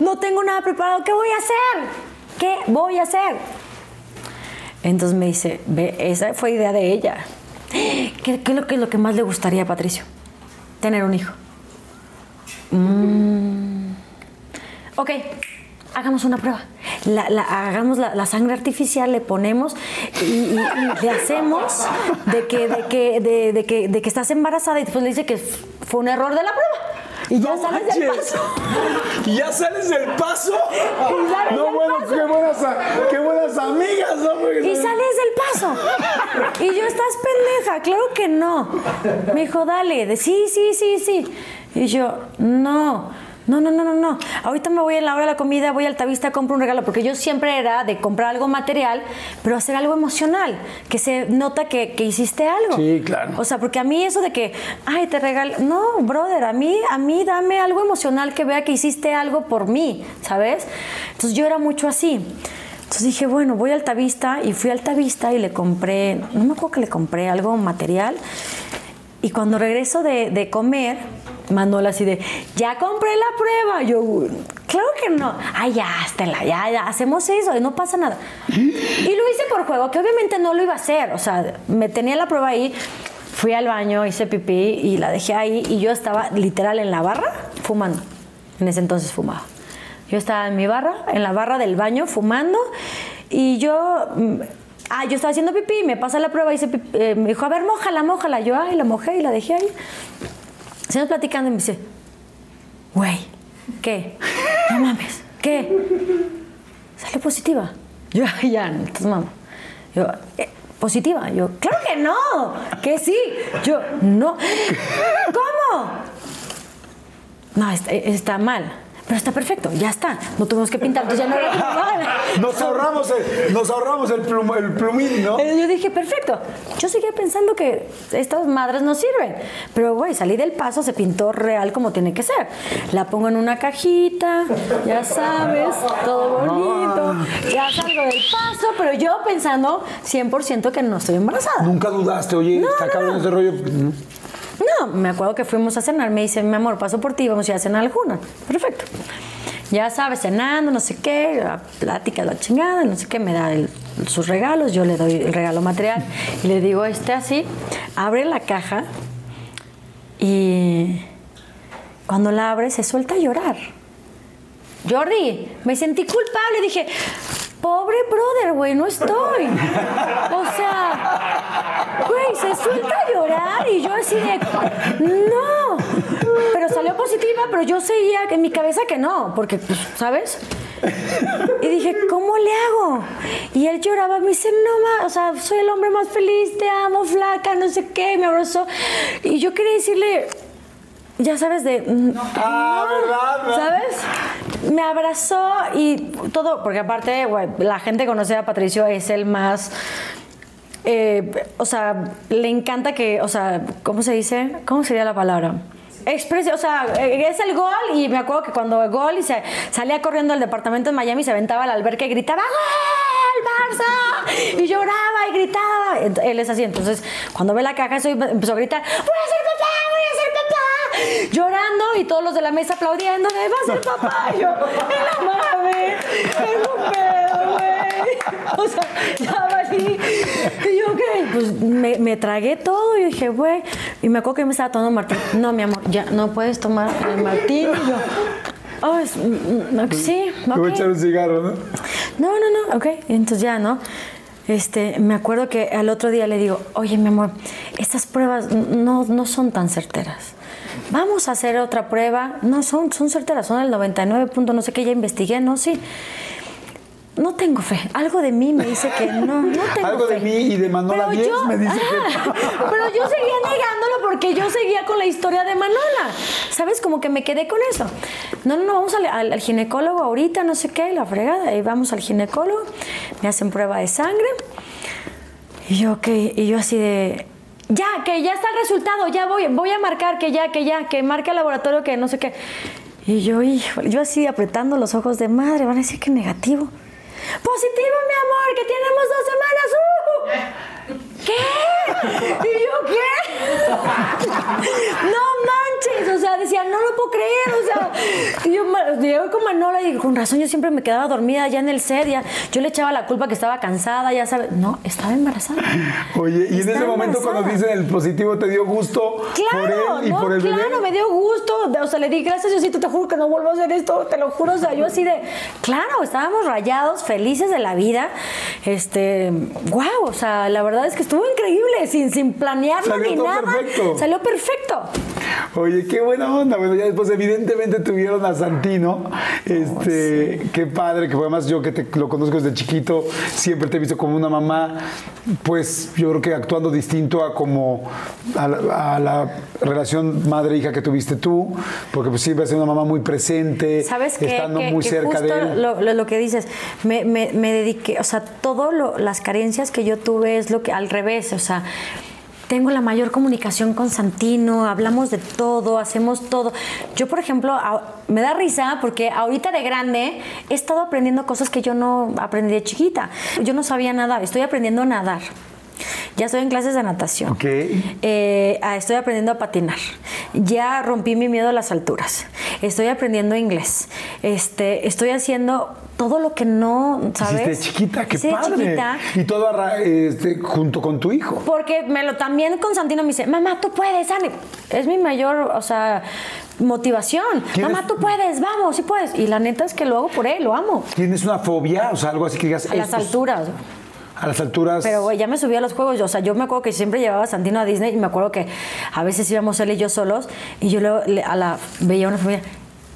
no tengo nada preparado, ¿qué voy a hacer? ¿Qué voy a hacer? Entonces me dice, ve, esa fue idea de ella. ¿Qué, es, lo que, es lo que más le gustaría a Patricio? Tener un hijo. Mm. Ok, hagamos una prueba. La, la, hagamos la, la, sangre artificial, le ponemos y, y, y, le hacemos de que, de, que, de, de, que, de que estás embarazada y después le dice que fue un error de la prueba. Y ya No sales manches. del paso. ¿Y ya sales del paso? Sales No, del bueno, paso. qué buenas, qué buenas amigas, ¿no? Porque Y sales del paso. Y yo, estás pendeja, claro que no. Me dijo, dale, de sí, sí, sí, sí. Y yo, no. No, no, no, no, no. Ahorita me voy a la hora de la comida, voy al Altavista, compro un regalo, porque yo siempre era de comprar algo material, pero hacer algo emocional, que se nota que, que hiciste algo. Sí, claro. O sea, porque a mí eso de que, ay, te regalo, no, brother, a mí, a mí dame algo emocional que vea que hiciste algo por mí, ¿sabes? Entonces yo era mucho así. Entonces dije, bueno, voy al Altavista y fui al Altavista y le compré, no me acuerdo que le compré algo material. Y cuando regreso de, de comer, Manuel así de, ya compré la prueba. Yo, claro que no. Ay, ya, Estela, ya, ya, hacemos eso y no pasa nada. Y lo hice por juego, que obviamente no lo iba a hacer. O sea, me tenía la prueba ahí, fui al baño, hice pipí y la dejé ahí y yo estaba literal en la barra fumando. En ese entonces fumaba. Yo estaba en mi barra, en la barra del baño, fumando y yo... mm, Ah, yo estaba haciendo pipí, me pasa la prueba y hice pipí, eh, me dijo, a ver, mójala, mójala. Yo, ay, la mojé y la dejé ahí. Seguimos platicando y me dice, güey, ¿qué? No mames, ¿qué? Salió positiva. Yo, "Ay, ya, entonces mamá. Yo, "Eh, ¿positiva? Yo, claro que no, que sí. Yo, no. ¿Cómo? No, está, está mal. Pero está perfecto, ya está. No tuvimos que pintar, entonces ya no era. Nos ahorramos el, nos ahorramos el, plum- el plumín, ¿no? Yo dije, perfecto. Yo seguía pensando que estas madres no sirven. Pero, güey, salí del paso, se pintó real como tiene que ser. La pongo en una cajita, ya sabes, todo bonito. Ya salgo del paso, pero yo pensando 100% que no estoy embarazada. Nunca dudaste, oye, No, está no, cabrón no. ese rollo. No, me acuerdo que fuimos a cenar. Me dice, mi amor, paso por ti, vamos a ir a cenar alguna. Perfecto. Ya sabes, cenando, no sé qué, la plática, la chingada, no sé qué, me da sus regalos, yo le doy el regalo material y le digo, este así, abre la caja y cuando la abre se suelta a llorar. Jordi, me sentí culpable, dije, pobre brother, güey, no estoy. O sea, güey, se suelta a llorar y yo así de, no. Pero salió positiva, pero yo seguía en mi cabeza que no, porque, pues, ¿sabes? Y dije, ¿cómo le hago? Y él lloraba, me dice, no, ma, o sea, soy el hombre más feliz, te amo, flaca, no sé qué, me abrazó. Y yo quería decirle, ya sabes, de... mm, Ah, no, ¿verdad? ¿verdad? ¿Sabes? Me abrazó y todo, porque aparte, güey, la gente que conoce a Patricio es el más... eh, o sea, le encanta que, o sea, ¿cómo se dice? ¿Cómo sería la palabra? Expresión, o sea, es el gol y me acuerdo que cuando el gol y se salía corriendo al departamento de Miami, se aventaba al alberca y gritaba ¡Gol, Barça! Y lloraba y gritaba. Él es así, entonces cuando ve la caja eso empezó a gritar ¡Voy a ser papá! ¡Voy a ser papá! Llorando y todos los de la mesa aplaudiendo ¡Va a ser papá! Y yo, ¡en la mame! ¡Es un pedo, güey! O sea, ya valí. Ok, pues me, me tragué todo y dije, güey. Y me acuerdo que me estaba tomando Martín. No, mi amor, ya no puedes tomar el Martín. Y yo, oh, es- mm, sí, Me voy a echar ok. un cigarro, ¿no? No, no, no, ok. Entonces ya, ¿no? Este, me acuerdo que al otro día le digo, oye, mi amor, estas pruebas no, no son tan certeras. Vamos a hacer otra prueba. No, son, son certeras, son el 99 punto no sé qué, ya investigué, no, sí. No tengo fe. Algo de mí me dice que no, no tengo Algo de fe. mí y de Manola Pero 10 yo- me dice Ajá, que... Pero yo seguía negándolo porque yo seguía con la historia de Manola. ¿Sabes? Como que me quedé con eso. No, no, no, vamos al, al- al ginecólogo ahorita, no sé qué, la fregada. Y vamos al ginecólogo, me hacen prueba de sangre. Y yo, ok, y yo así de. Ya, que ya está el resultado, ya voy, voy a marcar que ya, que ya, que marque el laboratorio, que no sé qué. Y yo, híjole, yo así apretando los ojos de madre, van a decir que negativo. Positivo, mi amor, que tenemos dos semanas. ¡Uh! ¿Qué? ¿Y yo qué? No manches, o sea, decía, no lo puedo creer, o sea, y yo llegué con Manola y con razón yo siempre me quedaba dormida ya en el set, ya, yo le echaba la culpa que estaba cansada, ya sabes, no, estaba embarazada. Oye, y en ese momento embarazada. cuando dicen el positivo, ¿te dio gusto Claro, por él y no, por el claro, bebé? me dio gusto. O sea, le di gracias, Diosito, te juro que no vuelvo a hacer esto, te lo juro. O sea, yo así de, claro, estábamos rayados, felices de la vida. Este, wow, o sea, la verdad es que estuvo increíble, sin, sin planearlo Salió ni todo nada. perfecto. Salió perfecto. Oye, qué buena onda. Bueno, ya después evidentemente tuvieron a Santino. Este, qué padre, que fue además yo que te lo conozco desde chiquito, siempre te he visto como una mamá, pues yo creo que actuando distinto a como a la, a la relación madre-hija que tuviste tú, porque pues siempre has sido una mamá muy presente, ¿Sabes qué? estando que, muy que cerca de él. Lo, lo- lo que dices, me, me- me dediqué, o sea, todo lo- las carencias que yo tuve es lo que al o sea, tengo la mayor comunicación con Santino, hablamos de todo, hacemos todo. Yo, por ejemplo, me da risa porque ahorita de grande he estado aprendiendo cosas que yo no aprendí de chiquita. Yo no sabía nadar, estoy aprendiendo a nadar. Ya estoy en clases de natación. Ok. Eh, ah, estoy aprendiendo a patinar. Ya rompí mi miedo a las alturas. Estoy aprendiendo inglés. Este, estoy haciendo todo lo que no, ¿sabes? Hiciste de chiquita, qué Hice de padre. chiquita. Y todo este, junto con tu hijo. Porque me lo también Constantino me dice, mamá, tú puedes, Ani. Es mi mayor, o sea, motivación. ¿Tienes- Mamá, tú puedes, vamos, sí puedes. Y la neta es que lo hago por él, lo amo. ¿Tienes una fobia? O sea, algo así que digas. A las "Esto es- alturas. A las alturas. Pero, güey, ya me subí a los juegos. O sea, yo me acuerdo que siempre llevaba a Santino a Disney y me acuerdo que a veces íbamos él y yo solos y yo luego le- a la, veía a una familia.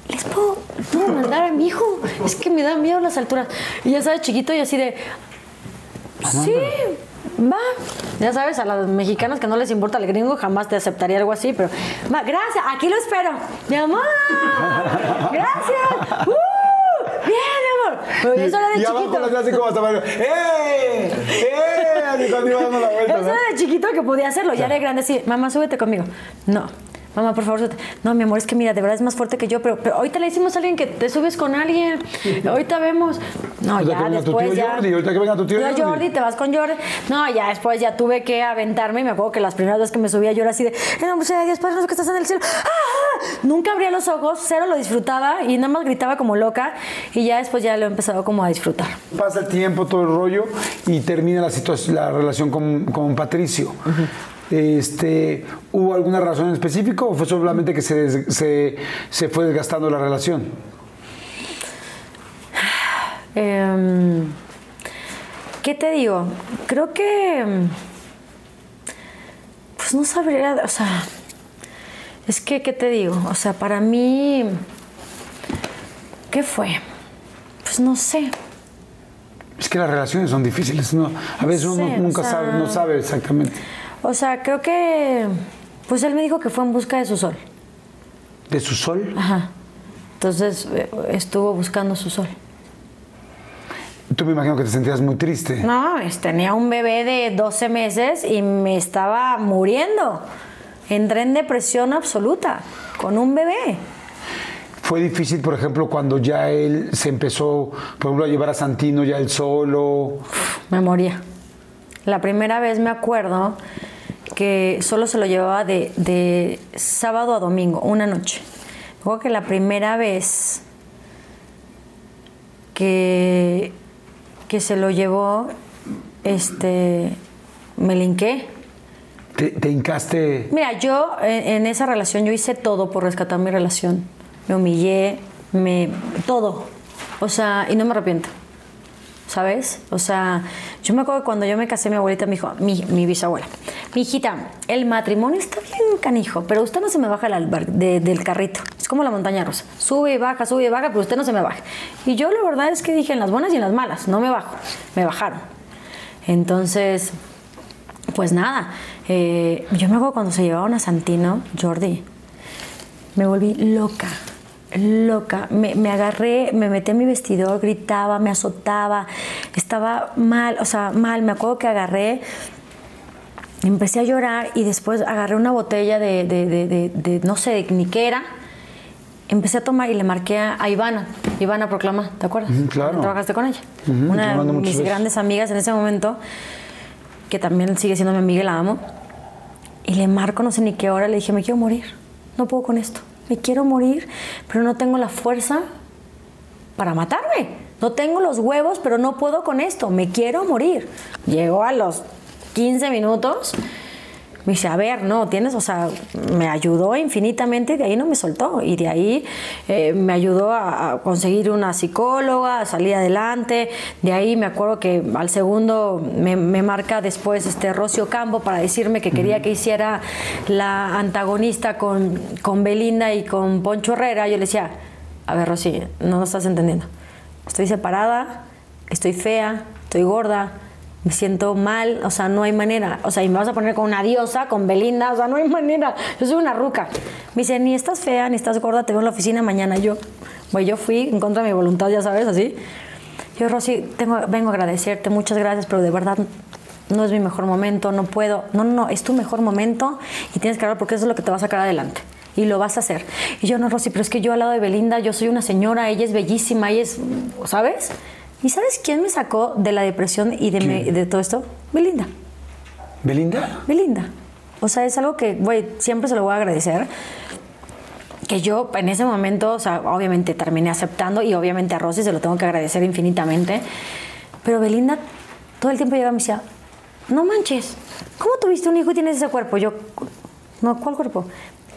¿Les puedo, puedo mandar a mi hijo? Es que me da miedo las alturas. Y ya sabes, chiquito y así de. Sí, va. Ya sabes, a las mexicanas que no les importa el gringo jamás te aceptaría algo así, pero. Va, gracias, aquí lo espero. Mi amor. Gracias. ¡Uh! Pero eso era de y chiquito. abajo las así como hasta. ¡Eh! ¡Eh! Así cuando iba dando la vuelta. Eso ¿no? era de chiquito que podía hacerlo. Ya de grande, sí. Mamá, súbete conmigo. No. Mamá, por favor. No, mi amor, es que mira, de verdad es más fuerte que yo, pero, pero ahorita le decimos a alguien que te subes con alguien. Ahorita vemos. No, Ahorita que ya tu después tío ya. Jordi, ahorita que venga tu tío Yo, Jordi. Jordi, te vas con Jordi. No, ya después ya tuve que aventarme. Y me acuerdo que las primeras veces que me subía yo era así de, en nombre de Dios, Padre, no sé que estás en el cielo. ¡Ah! Nunca abría los ojos, cero lo disfrutaba y nada más gritaba como loca. Y ya después ya lo he empezado como a disfrutar. Pasa el tiempo, todo el rollo, y termina la, situación, la relación con, con Patricio. Este, ¿Hubo alguna razón en específico o fue solamente que se, se, se fue desgastando la relación? Em, ¿Qué te digo? Creo que. Pues no sabría. O sea. Es que, ¿qué te digo? O sea, para mí. ¿Qué fue? Pues no sé. Es que las relaciones son difíciles, ¿no? A veces uno Sí, o nunca sea- sabe, no sabe exactamente. O sea, creo que. Pues él me dijo que fue en busca de su sol. ¿De su sol? Ajá. Entonces eh, estuvo buscando su sol. Tú me imagino que te sentías muy triste. No, es- tenía un bebé de 12 meses y me estaba muriendo. Entré en depresión absoluta con un bebé. Fue difícil, por ejemplo, cuando ya él se empezó, por ejemplo, a llevar a Santino ya él solo. Me moría. La primera vez me acuerdo que solo se lo llevaba de, de sábado a domingo, una noche. Acuerdo que la primera vez que, que se lo llevó, este, me linqué. Te, te hincaste. Mira, yo en, en esa relación yo hice todo por rescatar mi relación. Me humillé, me todo. O sea, y no me arrepiento. ¿Sabes? O sea, yo me acuerdo que cuando yo me casé, mi abuelita me dijo, mi, mi bisabuela, mi hijita, el matrimonio está bien canijo, pero usted no se me baja del, del carrito. Es como la montaña rusa. Sube y baja, sube y baja, pero usted no se me baja. Y yo la verdad es que dije en las buenas y en las malas, no me bajo. Me bajaron. Entonces, pues nada, eh, yo me acuerdo cuando se llevaban a Santino, Jordi, me volví loca loca. Me, agarré, me metí en mi vestidor, gritaba, me azotaba, estaba mal, o sea, mal. Me acuerdo que agarré, empecé a llorar y después agarré una botella de, de, no sé, ni qué era. Empecé a tomar y le marqué a Ivana. Ivana Proclama, ¿te acuerdas? claro. Trabajaste con ella. una de mis grandes amigas en ese momento, que también sigue siendo mi amiga y la amo. Y le marco, no sé ni qué hora, le dije, me quiero morir. No puedo con esto me quiero morir, pero no tengo la fuerza para matarme. No tengo los huevos, pero no puedo con esto, me quiero morir. Llegó a los 15 minutos me dice, a ver, no, tienes, o sea, me ayudó infinitamente y de ahí no me soltó. Y de ahí eh, me ayudó a, conseguir una psicóloga, a salir adelante. De ahí me acuerdo que al segundo me, marca después este Rocio Campo para decirme que quería que hiciera la antagonista con, con Belinda y con Poncho Herrera. Yo le decía, a ver, Rosy, no lo estás entendiendo. Estoy separada, estoy fea, estoy gorda, me siento mal, o sea, no hay manera. O sea, y me vas a poner con una diosa, con Belinda, o sea, no hay manera. Yo soy una ruca. Me dice, ni estás fea, ni estás gorda, te veo en la oficina mañana. Yo, bueno, yo fui en contra de mi voluntad, ya sabes, así. Yo, Rosy, tengo, vengo a agradecerte, muchas gracias, pero de verdad no es mi mejor momento, no puedo. No, no, no, es tu mejor momento y tienes que hablar porque eso es lo que te va a sacar adelante y lo vas a hacer. Y yo, no, Rosy, pero es que yo al lado de Belinda, yo soy una señora, ella es bellísima, ella es, ¿sabes? ¿Y sabes quién me sacó de la depresión y de, todo esto? Belinda. ¿Belinda? Belinda. O sea, es algo que, güey, siempre se lo voy a agradecer. Que yo en ese momento, o sea, obviamente terminé aceptando y obviamente a Rosy se lo tengo que agradecer infinitamente. Pero Belinda todo el tiempo llegaba y me decía, no manches, ¿cómo tuviste un hijo y tienes ese cuerpo? Yo, no, ¿cuál cuerpo?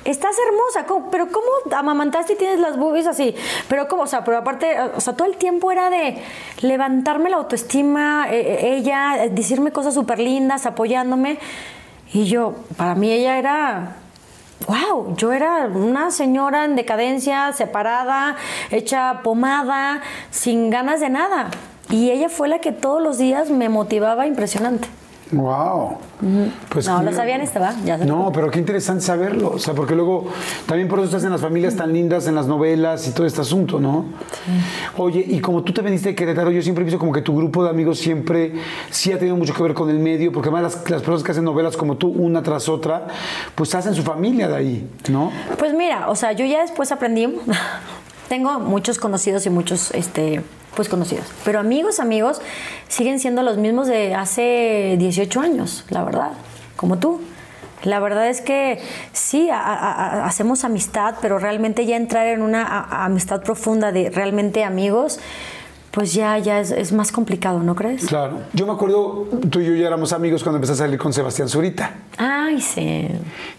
Estás hermosa, pero ¿cómo amamantaste y tienes las boobies así? Pero ¿cómo? O sea, pero aparte, o sea, todo el tiempo era de levantarme la autoestima, eh, eh, ella, eh, decirme cosas súper lindas, apoyándome. Y yo, para mí ella era wow, yo era una señora en decadencia, separada, hecha pomada, sin ganas de nada. Y ella fue la que todos los días me motivaba impresionante. Wow. Pues no, lo sabían estaba. Ya no, pero qué interesante saberlo. O sea, porque luego también por eso estás en las familias tan lindas, en las novelas y todo este asunto, ¿no? Oye, y como tú te veniste de Querétaro, yo siempre he visto como que tu grupo de amigos siempre sí ha tenido mucho que ver con el medio, porque además las, las personas que hacen novelas como tú, una tras otra, pues hacen su familia de ahí, ¿no? Pues mira, o sea, yo ya después aprendí. Tengo muchos conocidos y muchos, este, pues conocidos. Pero amigos, amigos, siguen siendo los mismos de hace 18 años, la verdad, como tú. La verdad es que sí, hacemos amistad, pero realmente ya entrar en una amistad profunda de realmente amigos, pues ya, ya es, más complicado, ¿no crees? Claro. Yo me acuerdo, tú y yo ya éramos amigos cuando empezaste a salir con Sebastián Zurita. Ay, sí.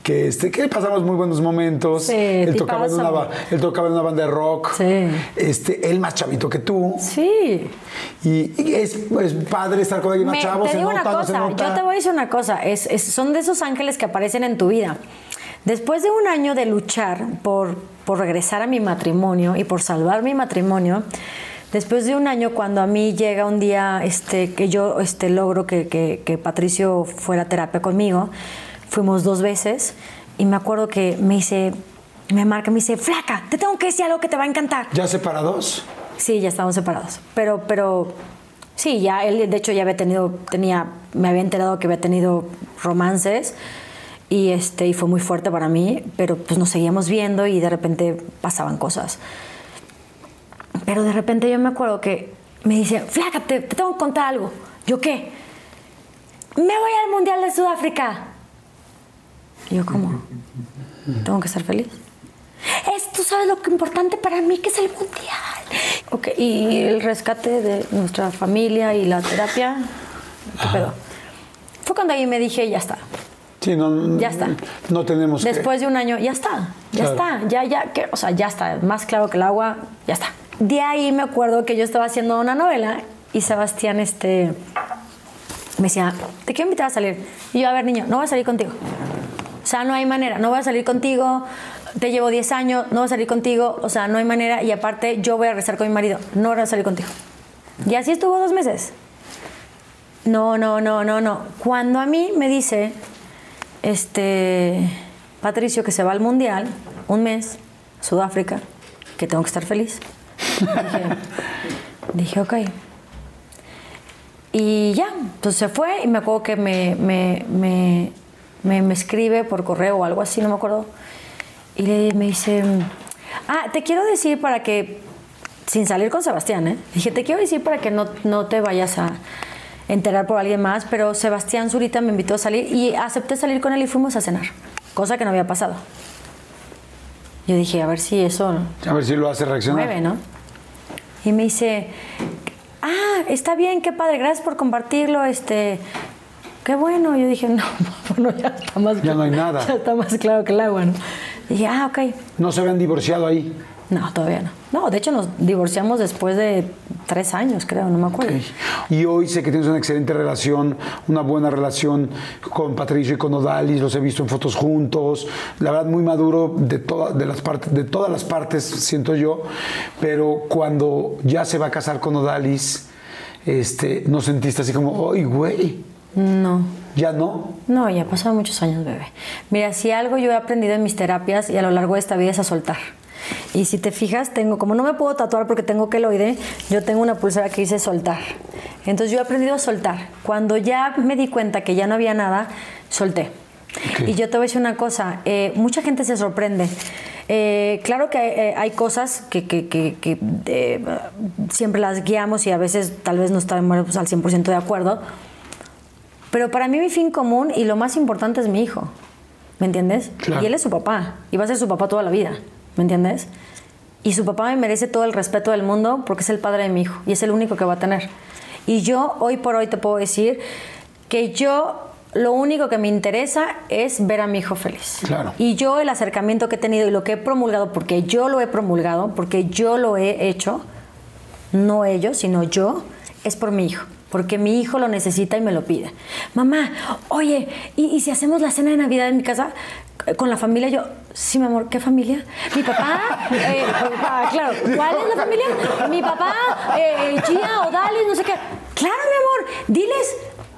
Que, este, que pasamos muy buenos momentos. Sí, él tocaba, en una, él tocaba en una banda de rock. Sí. Este, él más chavito que tú. Sí. Y, es, padre estar con alguien más chavo. Te digo una cosa, yo te voy a decir una cosa. Es, son de esos ángeles que aparecen en tu vida. Después de un año de luchar por, por regresar a mi matrimonio y por salvar mi matrimonio, Después de un año, cuando a mí llega un día este, que yo este, logro que, que, Patricio fuera a terapia conmigo, fuimos dos veces y me acuerdo que me dice, me marca, me dice, flaca, te tengo que decir algo que te va a encantar. ¿Ya separados? Sí, ya estábamos separados. Pero, pero sí, ya él de hecho ya había tenido, tenía, me había enterado que había tenido romances y este y fue muy fuerte para mí, pero pues nos seguíamos viendo y de repente pasaban cosas. Pero de repente yo me acuerdo que me dice, flaca, te, tengo que contar algo. ¿Yo qué? Me voy al Mundial de Sudáfrica. Y yo, ¿cómo? ¿Tengo que estar feliz? Es, tú sabes lo que importante para mí, que es el Mundial. Ok, y el rescate de nuestra familia y la terapia, ¿qué pedo? Fue cuando ahí me dije, ya está. Sí, no, ya está. No tenemos Después de un año, ya está, ya está, ya, ya, que, o sea, ya está, más claro que el agua, ya está de ahí me acuerdo que yo estaba haciendo una novela y Sebastián, este, me decía, te quiero invitar a salir. Y yo, a ver, niño, no voy a salir contigo. O sea, no hay manera, no voy a salir contigo, te llevo 10 años, no voy a salir contigo, o sea, no hay manera. Y aparte, yo voy a regresar con mi marido, no voy a salir contigo. Y así estuvo dos meses. No, no, no, no, no. Cuando a mí me dice, este, Patricio, que se va al mundial, un mes, Sudáfrica, que tengo que estar feliz. Dije, ok. Y ya, entonces se fue y me acuerdo que me, me, me, me, me escribe por correo o algo así, no me acuerdo. Y me dice, ah, te quiero decir para que, sin salir con Sebastián, ¿eh? Dije, te quiero decir para que no, no te vayas a enterar por alguien más, pero Sebastián Zurita me invitó a salir y acepté salir con él y fuimos a cenar, cosa que no había pasado. Yo dije, a ver si eso A ver si lo hace reaccionar. mueve, ¿no? Y me dice, ah, está bien, qué padre, gracias por compartirlo, este, qué bueno. Yo dije, no, bueno, ya está más Ya no hay nada. Ya está más claro que el agua, ¿no? dije, ah, ok. No se habían divorciado ahí. No, todavía no. No, de hecho nos divorciamos después de tres años, creo, no me acuerdo. Ok. Y hoy sé que tienes una excelente relación, una buena relación con Patricio y con Odalis, los he visto en fotos juntos, la verdad muy maduro de, toda- de, las partes, de todas las partes, siento yo, pero cuando ya se va a casar con Odalis, este, ¿no sentiste así como, ¡ay, güey! No. ¿Ya no? No, ya pasaron muchos años, bebé. Mira, si algo yo he aprendido en mis terapias y a lo largo de esta vida es a soltar. Y si te fijas, tengo, como no me puedo tatuar porque tengo queloide, yo tengo una pulsera que dice soltar. Entonces yo he aprendido a soltar. Cuando ya me di cuenta que ya no había nada, solté. Y yo te voy a decir una cosa, eh, mucha gente se sorprende. Eh, claro que hay, eh, hay cosas que, que- que- que, siempre las guiamos y a veces tal vez no estamos al 100% de acuerdo, pero para mí mi fin común y lo más importante es mi hijo. ¿Me entiendes? Claro. Y él es su papá. Y va a ser su papá toda la vida. ¿Me entiendes? Y su papá me merece todo el respeto del mundo porque es el padre de mi hijo. Y es el único que va a tener. Y yo hoy por hoy te puedo decir que yo lo único que me interesa es ver a mi hijo feliz. Claro. Y yo el acercamiento que he tenido y lo que he promulgado, porque yo lo he promulgado, porque yo lo he hecho, no ellos, sino yo, es por mi hijo. Porque mi hijo lo necesita y me lo pide. Mamá, oye, ¿y, y si hacemos la cena de Navidad en mi casa con la familia? Yo, sí, mi amor, ¿qué familia? Mi papá, eh, ah, claro, ¿cuál es la familia? Mi papá, eh, Gia, Odalis, no sé qué. Claro, mi amor, diles,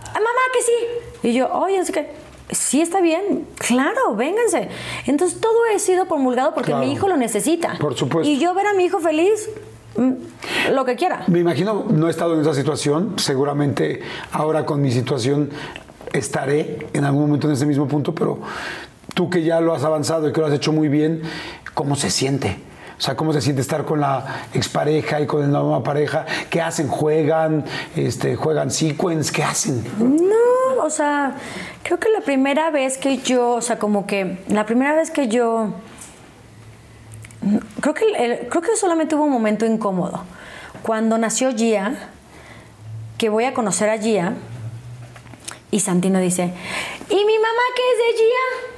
a mamá que sí. Y yo, oye, no sé qué. Sí, está bien, claro, vénganse. Entonces todo he sido promulgado porque Claro. mi hijo lo necesita. Por supuesto. Y yo ver a mi hijo feliz, mm, lo que quiera. Me imagino, no he estado en esa situación, seguramente ahora con mi situación estaré en algún momento en ese mismo punto, pero tú que ya lo has avanzado y que lo has hecho muy bien, ¿cómo se siente? O sea, ¿cómo se siente estar con la expareja y con la nueva pareja? ¿Qué hacen? ¿Juegan? Este, ¿Juegan sequence? ¿Qué hacen? No, o sea, creo que la primera vez que yo, o sea, como que la primera vez que yo, creo que, creo que solamente hubo un momento incómodo. Cuando nació Gia, que voy a conocer a Gia, y Santino dice, ¿y mi mamá qué es de Gia?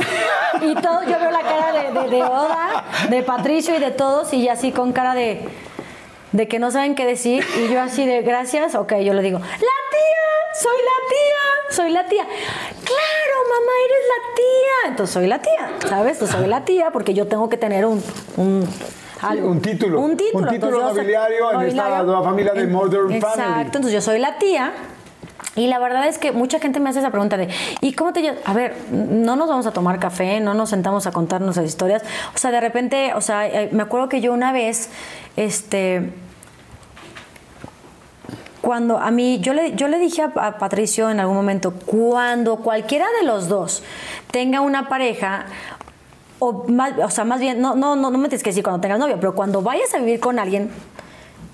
Y todo, yo veo la cara de, de, de Oda, de Patricio y de todos, y así con cara de, de que no saben qué decir, y yo así de gracias, ok, yo le digo, ¡La tía! ¡Soy la tía! ¡Soy la tía! ¡Claro, mamá, eres la tía! Entonces soy la tía, ¿sabes? Entonces soy la tía porque yo tengo que tener un. un algo. un título. Un título. Un título Entonces, nobiliario en esta nueva familia de Modern Exacto, Family. entonces yo soy la tía. Y la verdad es que mucha gente me hace esa pregunta de, ¿y cómo te llamas? A ver, no nos vamos a tomar café, no nos sentamos a contar nuestras historias. O sea, de repente, o sea, eh, me acuerdo que yo una vez, este, cuando a mí, yo le, yo le dije a, a Patricio en algún momento, cuando cualquiera de los dos tenga una pareja, o, más, o sea, más bien, no, no, no, no me tienes que decir cuando tengas novio, pero cuando vayas a vivir con alguien,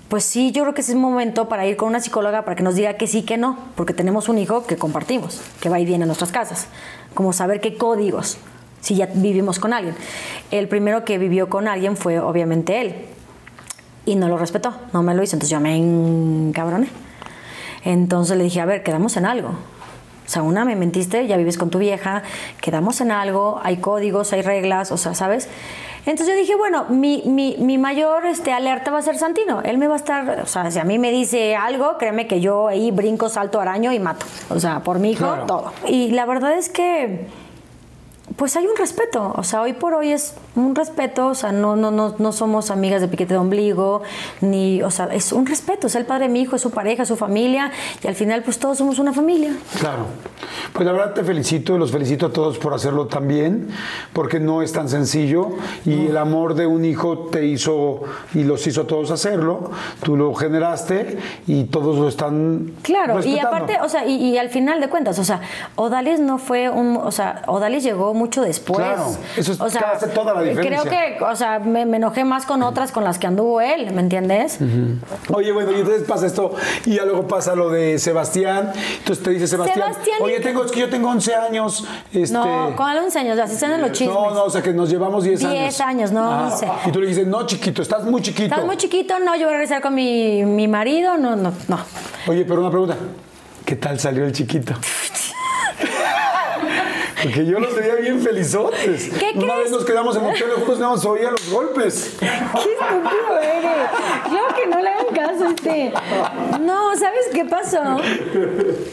pues sí, yo creo que ese es un momento para ir con una psicóloga para que nos diga que sí, que no, porque tenemos un hijo que compartimos, que va y viene a nuestras casas. Como saber qué códigos, si ya vivimos con alguien. El primero que vivió con alguien fue obviamente él. Y no lo respetó, no me lo hizo, entonces yo me encabroné. Entonces le dije, a ver, quedamos en algo. O sea, una, me mentiste, ya vives con tu vieja, quedamos en algo, hay códigos, hay reglas, o sea, ¿sabes? Entonces yo dije, bueno, mi, mi, mi mayor este, alerta va a ser Santino. Él me va a estar, o sea, si a mí me dice algo, créeme que yo ahí brinco, salto, araño y mato. O sea, por mi hijo, Claro. todo. Y la verdad es que pues hay un respeto, o sea, hoy por hoy es un respeto, o sea, no, no, no, no somos amigas de piquete de ombligo, ni, o sea, es un respeto, es el padre de mi hijo, es su pareja, es su familia, y al final pues todos somos una familia. Claro. Pues la verdad te felicito y los felicito a todos por hacerlo también, porque no es tan sencillo y el amor de un hijo te hizo y los hizo a todos hacerlo, tú lo generaste y todos lo están Claro, y aparte, o sea, y, y al final de cuentas, o sea, Odalis no fue un, o sea, Odalis llegó mucho después. Claro, eso es- o sea, hace toda la diferencia. Creo que, o sea, me, me enojé más con otras con las que anduvo él, ¿me entiendes? Oye, bueno, y entonces pasa esto y ya luego pasa lo de Sebastián. Entonces te dice Sebastián, Sebastián, oye, ¿y tengo, es que yo tengo 11 años. Este, No, con 11 años, así están en los chismes. no, no, o sea que nos llevamos 10 años. 10 años, no. 11. Y tú le dices, no, chiquito, estás muy chiquito. Estás muy chiquito, no, yo voy a regresar con mi, mi marido, no, no, no. Oye, pero una pregunta. ¿Qué tal salió el chiquito? Porque yo los veía bien felizotes. ¿Qué Una crees? vez nos quedamos en el hotel juntos nada más oía los golpes. Qué estúpido eres. Claro que no le hagan caso a este. No, ¿sabes qué pasó?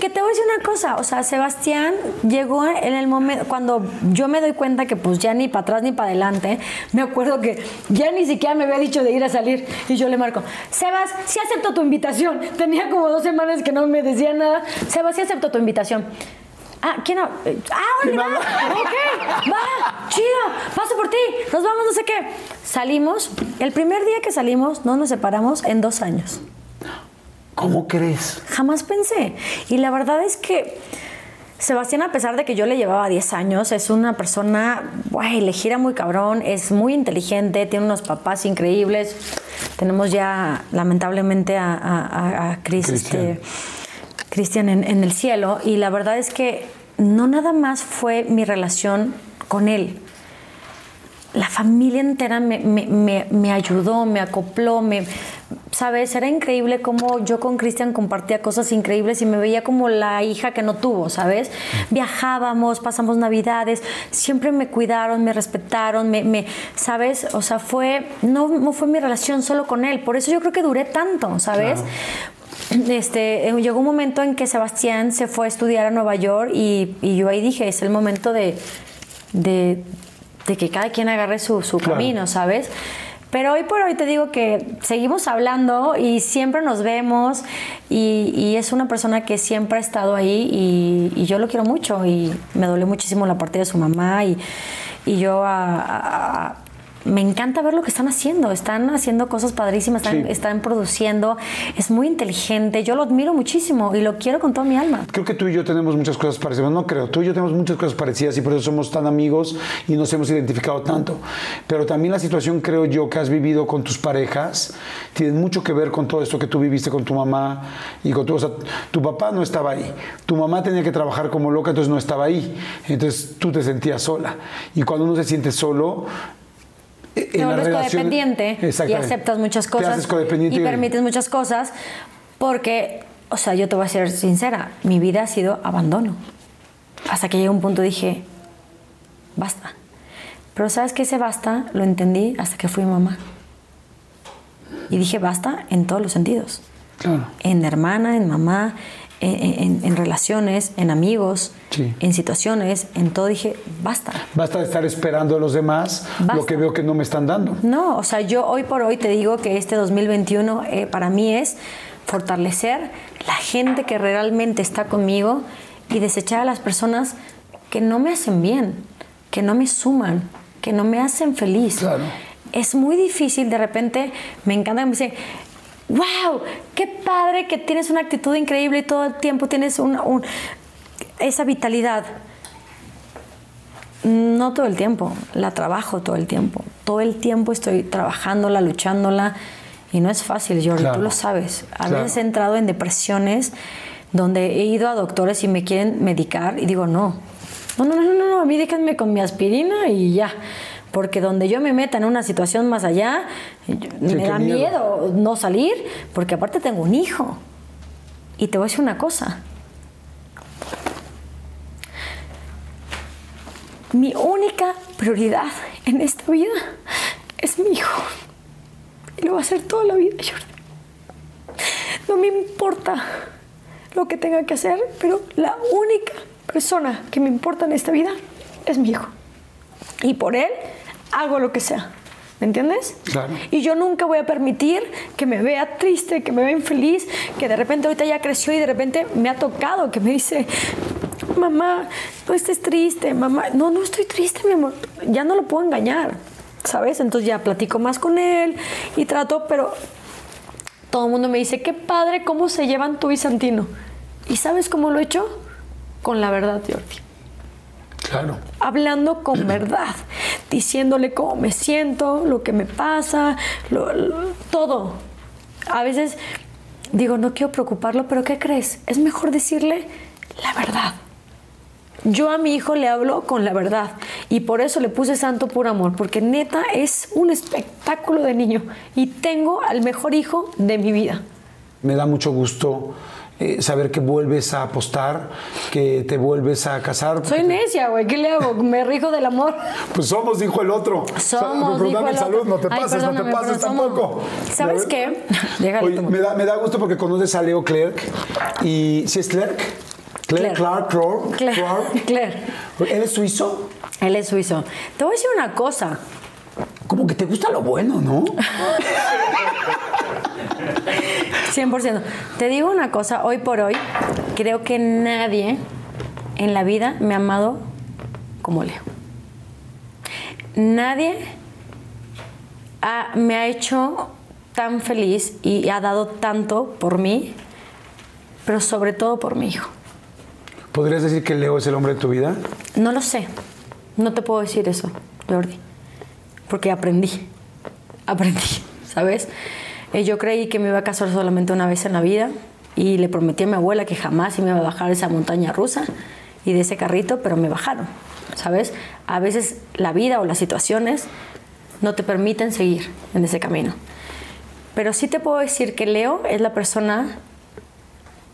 Que te voy a decir una cosa. O sea, Sebastián llegó en el momento, cuando yo me doy cuenta que pues ya ni para atrás ni para adelante, me acuerdo que ya ni siquiera me había dicho de ir a salir. Y yo le marco, Sebas, sí acepto tu invitación. Tenía como dos semanas que no me decía nada. Sebas, sí acepto tu invitación. Ah, ¿quién habla? Ah, ¿Quién Olga. Ok, va, chido, paso por ti, nos vamos, no sé qué. Salimos, el primer día que salimos, no nos separamos en dos años. ¿Cómo crees? Jamás pensé. Y la verdad es que Sebastián, a pesar de que yo le llevaba 10 años, es una persona, güey, le gira muy cabrón, es muy inteligente, tiene unos papás increíbles. Tenemos ya, lamentablemente, a, a- a- a Chris, Cristian. este, Cristian en, en el cielo. Y la verdad es que no nada más fue mi relación con él. La familia entera me, me- me- ayudó, me acopló, me, ¿sabes? Era increíble cómo yo con Cristian compartía cosas increíbles y me veía como la hija que no tuvo, ¿sabes? Viajábamos, pasamos navidades, siempre me cuidaron, me respetaron, me, me- ¿sabes? O sea, fue, no, no fue mi relación solo con él, por eso yo creo que duré tanto, ¿sabes? Este, eh, llegó un momento en que Sebastián se fue a estudiar a Nueva York y, y yo ahí dije, es el momento de, de, de que cada quien agarre su, su Claro. camino, ¿sabes? Pero hoy por hoy te digo que seguimos hablando y siempre nos vemos y, es una persona que siempre ha estado ahí y, yo lo quiero mucho y me dolió muchísimo la partida de su mamá y, y yo a- me encanta ver lo que están haciendo, están haciendo cosas padrísimas, están, Sí. están produciendo, es muy inteligente, yo lo admiro muchísimo y lo quiero con toda mi alma. Creo que tú y yo tenemos muchas cosas parecidas. No creo, tú y yo tenemos muchas cosas parecidas y por eso somos tan amigos y nos hemos identificado tanto. Pero también la situación, creo yo, que has vivido con tus parejas tiene mucho que ver con todo esto que tú viviste con tu mamá y con tu. O sea, tu papá no estaba ahí. Tu mamá tenía que trabajar como loca, entonces no estaba ahí. Entonces tú te sentías sola. Y cuando uno se siente solo. Te en vuelves codependiente y aceptas muchas cosas y permites muchas cosas porque, o sea, yo te voy a ser sincera, mi vida ha sido abandono. Hasta que llegué a un punto dije, basta. Pero sabes que ese basta lo entendí hasta que fui mamá. Y dije basta en todos los sentidos. Claro. En hermana, en mamá, en, en- en relaciones, en amigos, Sí. en situaciones, en todo dije basta. Basta de estar esperando a los demás lo que veo que no me están dando. No, o sea, yo hoy por hoy te digo que este 2021 eh, para mí es fortalecer la gente que realmente está conmigo y desechar a las personas que no me hacen bien, que no me suman, que no me hacen feliz. Claro. Es muy difícil, de repente me encanta que me dicen, wow, qué padre que tienes una actitud increíble y todo el tiempo tienes una- un- esa vitalidad. No todo el tiempo, la trabajo todo el tiempo. Todo el tiempo estoy trabajándola, luchándola y no es fácil, Jordi, Claro. tú lo sabes. A Claro. veces he entrado en depresiones donde he ido a doctores y me quieren medicar y digo, no, no, no, no, no, no, a mí déjenme con mi aspirina y ya. Porque donde yo me meta en una situación más allá, Sí, me da miedo. miedo no salir, porque aparte tengo un hijo. Y te voy a decir una cosa, mi única prioridad en esta vida es mi hijo. Y lo va a hacer toda la vida, Jordi. No me importa lo que tenga que hacer, pero la única persona que me importa en esta vida es mi hijo. Y por él hago lo que sea. ¿Me entiendes? Claro. Y yo nunca voy a permitir que me vea triste, que me vea infeliz, que de repente ahorita ya creció y de repente me ha tocado, que me dice, mamá, no estés triste, mamá. No, no estoy triste, mi amor. Ya no lo puedo engañar, ¿sabes? Entonces ya platico más con él y trato, pero todo el mundo me dice, qué padre cómo se llevan tú y Santino. ¿Y sabes cómo lo he hecho? Con la verdad, Jordi. Claro. Hablando con verdad, diciéndole cómo me siento, lo que me pasa, lo- lo- todo. A veces digo, no quiero preocuparlo, pero ¿qué crees? Es mejor decirle la verdad. Yo a mi hijo le hablo con la verdad y por eso le puse santo por amor, porque neta es un espectáculo de niño y tengo al mejor hijo de mi vida. Me da mucho gusto eh, saber que vuelves a apostar, que te vuelves a casar. Soy necia, güey, ¿qué le hago? Me rijo del amor. Pues somos, dijo el otro. Somos, dijo el salud, otro. no te Ay, pases, no te pases tampoco. ¿Sabes qué? Oye, me da, me da gusto porque conoces a Leo Clerc. ¿Y si es Clerc? Clerc, Claire. Clark, Clark. Clark. Claire. ¿Él es suizo? Él es suizo. Te voy a decir una cosa. Como que te gusta lo bueno, ¿no? 100%. Te digo una cosa, hoy por hoy, creo que nadie en la vida me ha amado como Leo. Nadie ha- me ha hecho tan feliz y ha dado tanto por mí, pero sobre todo por mi hijo. ¿Podrías decir que Leo es el hombre de tu vida? No lo sé. No te puedo decir eso, Jordi. Porque aprendí. Aprendí, ¿sabes? Eh, yo creí que me iba a casar solamente una vez en la vida y le prometí a mi abuela que jamás me iba a bajar esa montaña rusa y de ese carrito, pero me bajaron, ¿sabes? A veces la vida o las situaciones no te permiten seguir en ese camino. Pero sí te puedo decir que Leo es la persona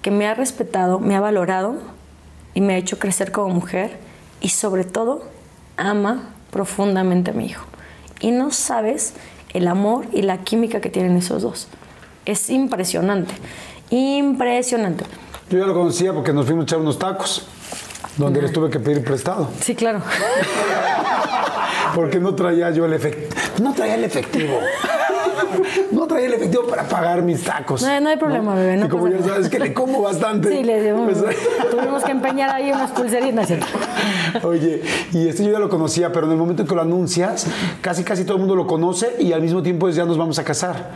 que me ha respetado, me ha valorado y me ha hecho crecer como mujer y sobre todo ama profundamente a mi hijo. Y no sabes el amor y la química que tienen esos dos. Es impresionante, impresionante. Yo ya lo conocía porque nos fuimos a echar unos tacos, donde les tuve que pedir prestado. Sí, claro. Porque no traía yo el efectivo. No traía el efectivo. No traía el efectivo para pagar mis tacos. No, no hay problema, bebé, no y como ya nada. sabes que le como bastante. Sí, le dimos- pues, tuvimos que empeñar ahí unas pulseritas. Oye, y este yo ya lo conocía, pero en el momento en que lo anuncias, casi casi todo el mundo lo conoce y al mismo tiempo es ya nos vamos a casar.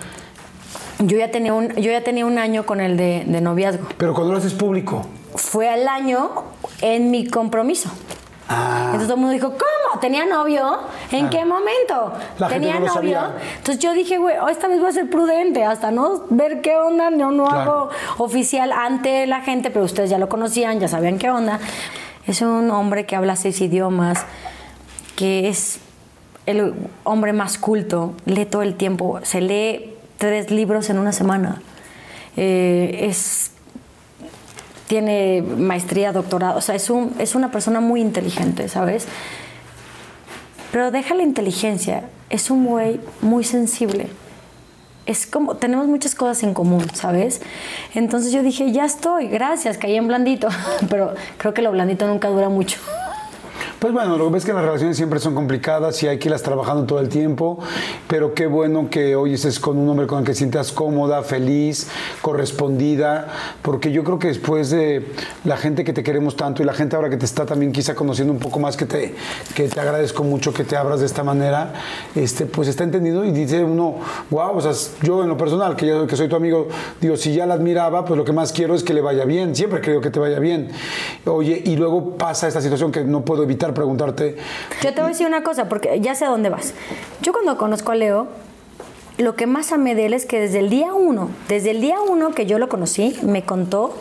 Yo ya tenía un, yo ya tenía un año con el de, de noviazgo. Pero cuando lo haces público. Fue al año en mi compromiso. Ah, Entonces todo el mundo dijo, ¿cómo? ¿Tenía novio? ¿En Ah. qué momento? La ¿Tenía no novio? Entonces yo dije, güey, oh, esta vez voy a ser prudente, hasta no ver qué onda, no, no Claro. hago oficial ante la gente, pero ustedes ya lo conocían, ya sabían qué onda. Es un hombre que habla seis idiomas, que es el hombre más culto, lee todo el tiempo, se lee tres libros en una semana. Eh, es tiene maestría, doctorado, o sea, es, un, es una persona muy inteligente, ¿sabes? Pero deja la inteligencia, es un güey muy sensible. Es como, tenemos muchas cosas en común, ¿sabes? Entonces yo dije, ya estoy, gracias, caí en blandito, pero creo que lo blandito nunca dura mucho. Pues bueno, lo que ves es que las relaciones siempre son complicadas y hay que irlas trabajando todo el tiempo, pero qué bueno que hoy estés con un hombre con el que sientas cómoda, feliz, correspondida, porque yo creo que después de la gente que te queremos tanto y la gente ahora que te está también quizá conociendo un poco más, que te, que te agradezco mucho que te abras de esta manera, este, pues está entendido y dice uno, wow, o sea, yo en lo personal, que yo que soy tu amigo, digo, si ya la admiraba, pues lo que más quiero es que le vaya bien, siempre creo que te vaya bien. Oye, y luego pasa esta situación que no puedo evitar preguntarte, Yo te voy a decir una cosa, porque ya sé a dónde vas. Yo cuando conozco a Leo, lo que más amé de él es que desde el día uno, desde el día uno que yo lo conocí, me contó,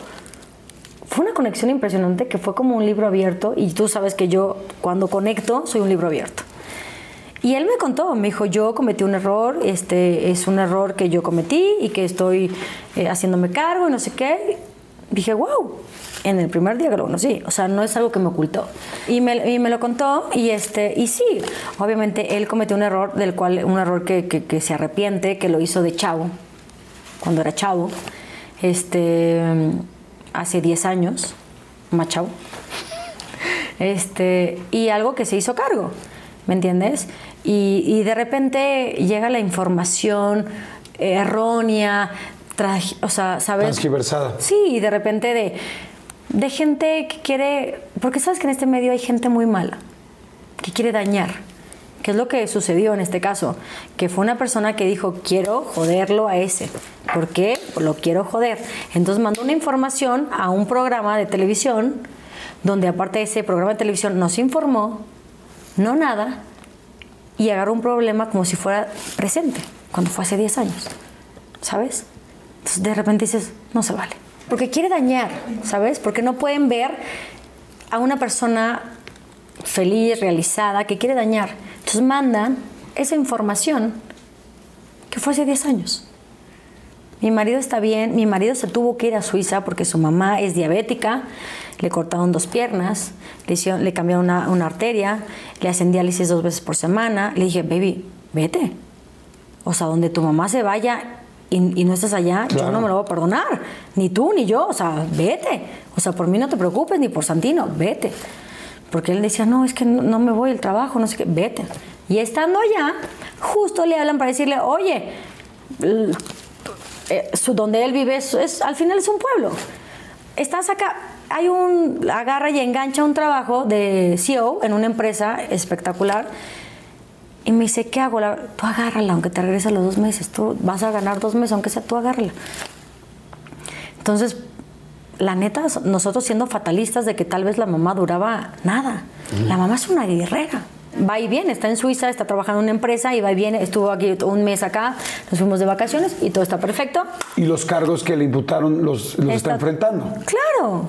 fue una conexión impresionante que fue como un libro abierto, y tú sabes que yo cuando conecto soy un libro abierto. Y él me contó, me dijo, yo cometí un error, este es un error que yo cometí y que estoy eh, haciéndome cargo y no sé qué. Dije, wow, en el primer día que lo conocí, o sea, no es algo que me ocultó. Y me, y me lo contó y, este, y sí, obviamente él cometió un error, del cual, un error que, que, se arrepiente, que lo hizo de chavo, cuando era chavo, este, hace 10 años, más chavo, este, y algo que se hizo cargo, ¿me entiendes? Y de repente llega la información errónea, o sea, ¿sabes? Transgiversada. Sí, y de repente de, de gente que quiere, porque sabes que en este medio hay gente muy mala, que quiere dañar, que es lo que sucedió en este caso, que fue una persona que dijo, quiero joderlo a ese, ¿por qué? Lo quiero joder. Entonces mandó una información a un programa de televisión, donde aparte de ese programa de televisión nos informó, no nada, y agarró un problema como si fuera presente, cuando fue hace 10 años, ¿sabes? Entonces de repente dices, no se vale. Porque quiere dañar, ¿sabes? Porque no pueden ver a una persona feliz, realizada, que quiere dañar. Entonces mandan esa información que fue hace 10 años. Mi marido está bien, mi marido se tuvo que ir a Suiza porque su mamá es diabética, le cortaron dos piernas, le, hicieron- le cambiaron una, una arteria, le hacen diálisis dos veces por semana. Le dije, baby, vete. O sea, donde tu mamá se vaya y, y no estás allá, yo no me lo voy a perdonar. Ni tú ni yo. O sea, vete. O sea, por mí no te preocupes, ni por Santino, vete. Porque él decía, no, es que no, no me voy al trabajo, no sé qué, vete. Y estando allá, justo le hablan para decirle, oye, eh, donde él vive es, es- al final es un pueblo. Estás acá, hay un, agarra y engancha un trabajo de CEO en una empresa espectacular. Y me dice, ¿qué hago? La- tú agárrala, aunque te regreses a los dos meses. Tú vas a ganar dos meses, aunque sea tú agárrala. Entonces, la neta, nosotros siendo fatalistas de que tal vez la mamá duraba nada. La mamá es una guerrera. Va y viene, está en Suiza, está trabajando en una empresa y va y viene, estuvo aquí un mes acá, nos fuimos de vacaciones y todo está perfecto. Y los cargos que le imputaron los, los está, enfrentando. Claro,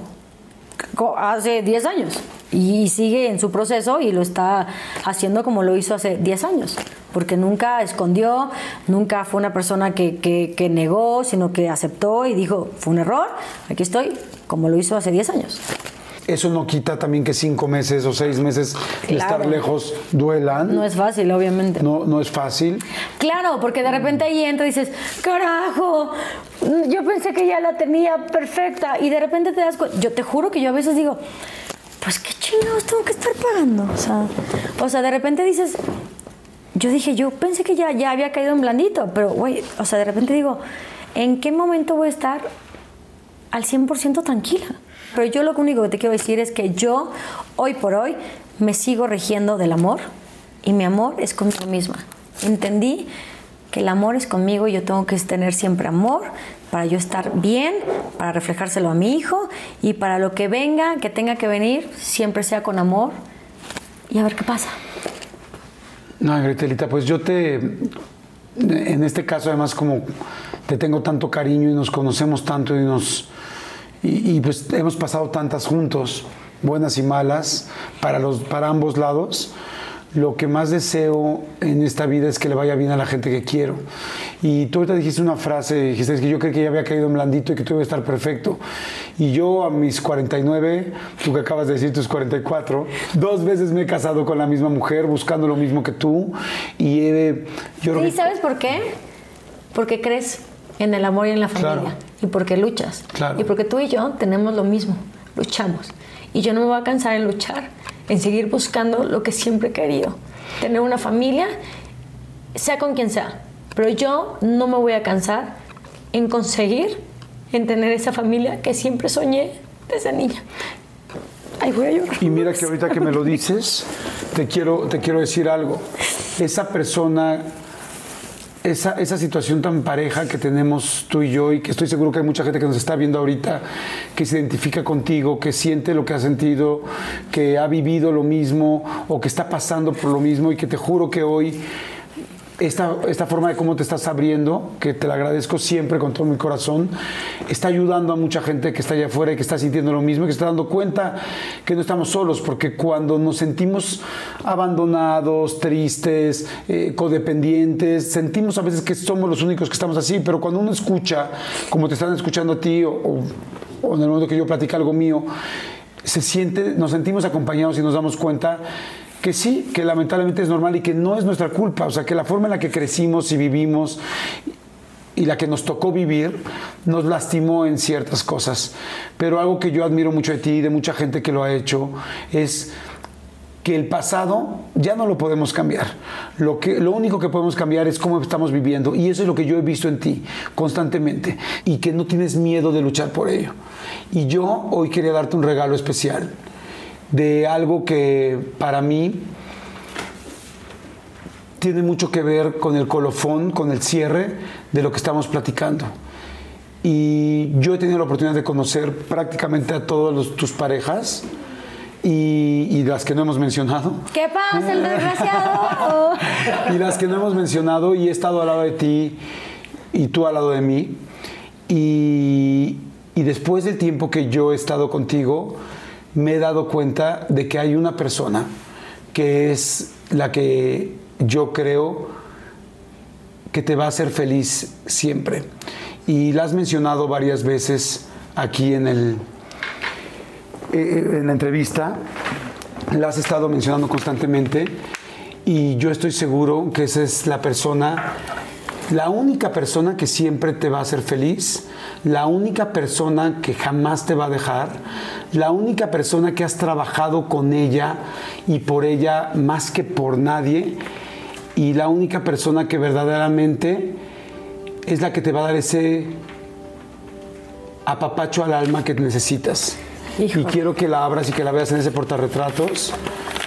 hace 10 años y sigue en su proceso y lo está haciendo como lo hizo hace 10 años, porque nunca escondió, nunca fue una persona que, que- que negó, sino que aceptó y dijo, fue un error, aquí estoy, como lo hizo hace 10 años. Eso no quita también que cinco meses o seis meses de Claro. estar lejos duelan. No es fácil, obviamente. no, no es fácil. Claro, porque de repente ahí entra y dices, carajo, yo pensé que ya la tenía perfecta y de repente te das cuenta, yo te juro que yo a veces digo, pues qué chingados tengo que estar pagando. O sea, o sea de repente dices, yo dije, yo pensé que ya, ya había caído en blandito, pero güey, o sea, de repente digo, ¿en qué momento voy a estar al 100% tranquila? Pero yo lo único que te quiero decir es que yo, hoy por hoy, me sigo regiendo del amor y mi amor es conmigo misma. Entendí el amor es conmigo y yo tengo que tener siempre amor para yo estar bien, para reflejárselo a mi hijo y para lo que venga, que tenga que venir, siempre sea con amor y a ver qué pasa. No, Gretelita, pues yo te, en este caso además como te tengo tanto cariño y nos conocemos tanto y nos, y, y, pues hemos pasado tantas juntos, buenas y malas, para, los, para ambos lados. Lo que más deseo en esta vida es que le vaya bien a la gente que quiero. Y tú ahorita dijiste una frase, dijiste "Es que yo creí que ya había caído en blandito y que tú iba a estar perfecto. Y yo a mis 49, tú que acabas de decir tus 44, dos veces me he casado con la misma mujer, buscando lo mismo que tú. Y he, yo ¿Y sabes por qué? Porque crees en el amor y en la familia. Claro. Y porque luchas. Claro. Y porque tú y yo tenemos lo mismo. Luchamos. Y yo no me voy a cansar en luchar, en seguir buscando lo que siempre he querido. Tener una familia, sea con quien sea. Pero yo no me voy a cansar en conseguir, en tener esa familia que siempre soñé desde niña. Ay, voy a llorar. Y mira que ahorita que me lo dices, te quiero, te quiero decir algo. Esa persona, esa, esa situación tan pareja que tenemos tú y yo, y que estoy seguro que hay mucha gente que nos está viendo ahorita, que se identifica contigo, que siente lo que ha sentido, que ha vivido lo mismo o que está pasando por lo mismo y que te juro que hoy esta, esta forma de cómo te estás abriendo, que te la agradezco siempre con todo mi corazón, está ayudando a mucha gente que está allá afuera y que está sintiendo lo mismo y que está dando cuenta que no estamos solos, porque cuando nos sentimos abandonados, tristes, eh, codependientes, sentimos a veces que somos los únicos que estamos así, pero cuando uno escucha, como te están escuchando a ti o, o- en el momento que yo platico algo mío, se siente, nos sentimos acompañados y nos damos cuenta que sí, que lamentablemente es normal y que no es nuestra culpa, o sea, que la forma en la que crecimos y vivimos y la que nos tocó vivir nos lastimó en ciertas cosas. Pero algo que yo admiro mucho de ti y de mucha gente que lo ha hecho es que el pasado ya no lo podemos cambiar. Lo, que, lo único que podemos cambiar es cómo estamos viviendo. Y eso es lo que yo he visto en ti constantemente. Y que no tienes miedo de luchar por ello. Y yo hoy quería darte un regalo especial de algo que para mí tiene mucho que ver con el colofón, con el cierre de lo que estamos platicando. Y yo he tenido la oportunidad de conocer prácticamente a todas tus parejas y, las que no hemos mencionado. ¿Qué pasa, el desgraciado? y las que no hemos mencionado y he estado al lado de ti y tú al lado de mí. Y, y después del tiempo que yo he estado contigo, me he dado cuenta de que hay una persona que es la que yo creo que te va a hacer feliz siempre. Y la has mencionado varias veces aquí en el, eh, eh, en la entrevista, la has estado mencionando constantemente y yo estoy seguro que esa es la persona, la única persona que siempre te va a hacer feliz, la única persona que jamás te va a dejar, la única persona que has trabajado con ella y por ella más que por nadie y la única persona que verdaderamente es la que te va a dar ese apapacho al alma que necesitas. Y quiero que la abras y que la veas en ese portarretratos.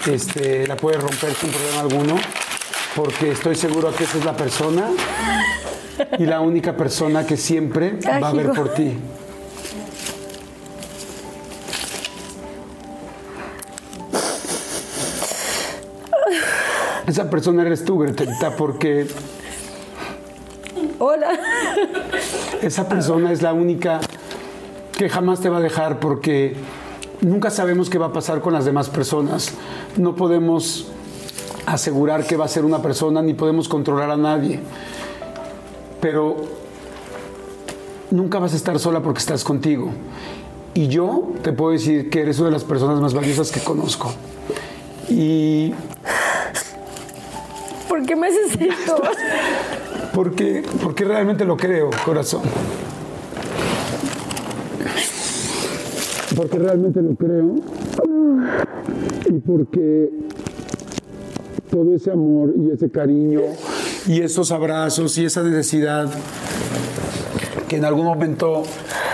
Este, la puedes romper sin problema alguno, porque estoy seguro que esa es la persona y la única persona que siempre va a ver por ti. Esa persona eres tú, Gretelita, porque... Hola. Esa persona es la única que jamás te va a dejar porque nunca sabemos qué va a pasar con las demás personas. No podemos asegurar que va a ser una persona ni podemos controlar a nadie. Pero nunca vas a estar sola porque estás contigo. Y yo te puedo decir que eres una de las personas más valiosas que conozco. Y... ¿Por qué me haces esto? Porque, porque realmente lo creo, corazón. porque realmente lo creo y porque todo ese amor y ese cariño y esos abrazos y esa necesidad que en algún momento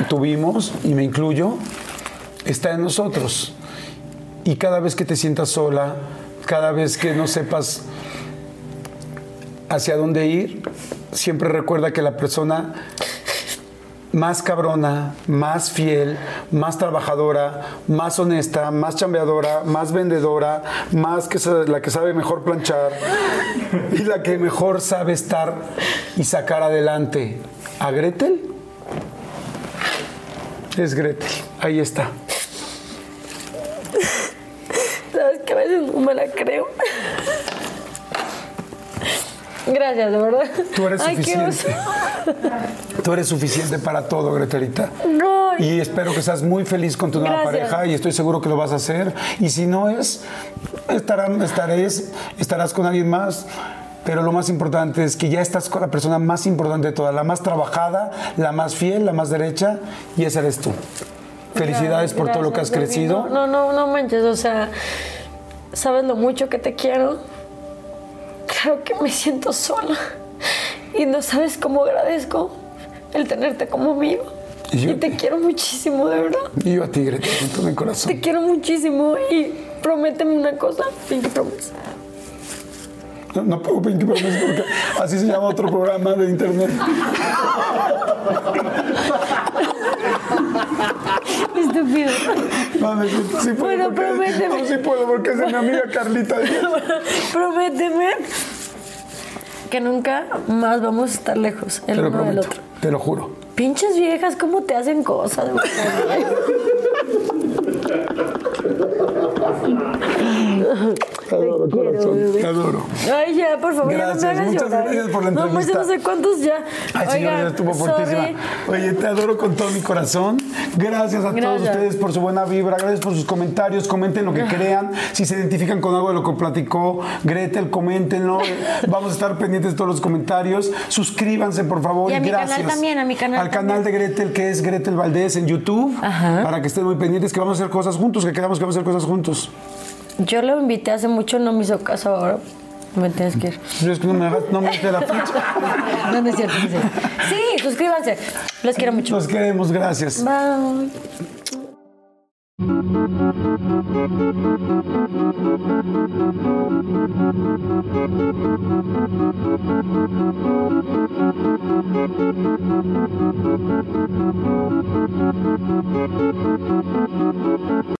tuvimos, y me incluyo, está en nosotros. Y cada vez que te sientas sola, cada vez que no sepas hacia dónde ir, siempre recuerda que la persona más cabrona, más fiel, más trabajadora, más honesta, más chambeadora, más vendedora, más que la que sabe mejor planchar y la que mejor sabe estar y sacar adelante a Gretel. Es Gretel, ahí está. Sabes que a veces no me la creo. Gracias, de verdad. Tú eres suficiente. Tú eres suficiente para todo, Gretelita. No. Y espero que seas muy feliz con tu nueva pareja y estoy seguro que lo vas a hacer. Y si no es, estarán, estaréis, estarás con alguien más. Pero lo más importante es que ya estás con la persona más importante de todas, la más trabajada, la más fiel, la más derecha, y esa eres tú. Felicidades por todo lo que has crecido. No, no, no manches, o sea, sabes lo mucho que te quiero Claro que me siento sola y no sabes cómo agradezco el tenerte como amigo. Y, te quiero muchísimo, de verdad. Y yo a ti, Greta, con todo mi corazón. Te quiero muchísimo y prométeme una cosa, Pinky Promise. No, no puedo Pinky Promise porque así se llama otro programa de internet. Estúpido. Sí, puedo. Bueno, prométeme. No, sí puedo porque es mi amiga Carlita. prométeme que nunca más vamos a estar lejos el uno del otro. Te lo juro. Pinches viejas, ¿cómo te hacen cosas? Te adoro, quiero, corazón. bebé. Te adoro. Ay, ya, por favor, Gracias, ya no me hagas muchas llorar. gracias por la No, pues entrevista. ya no sé cuántos ya. Ay, señor, Oigan, ya estuvo fuertísima. sorry. Oye, te adoro con todo mi corazón. Gracias a todos ustedes por su buena vibra. Gracias por sus comentarios. Comenten lo que crean. Si se identifican con algo de lo que platicó Gretel, coméntenlo. Vamos a estar pendientes de todos los comentarios. Suscríbanse, por favor. Y a mi canal gracias. también, a mi canal Al canal de Gretel, que es Gretel Valdés en YouTube. Ajá. Para que estén muy pendientes, que vamos a hacer cosas juntos, que quedamos que vamos a hacer cosas juntos. Yo lo invité hace mucho, no me hizo caso ahora. Me tienes que ir. Yo es que no me hagas, no me la fecha. No, no es cierto, no es cierto. Sí, suscríbanse. Los quiero mucho. Los queremos, gracias. Bye.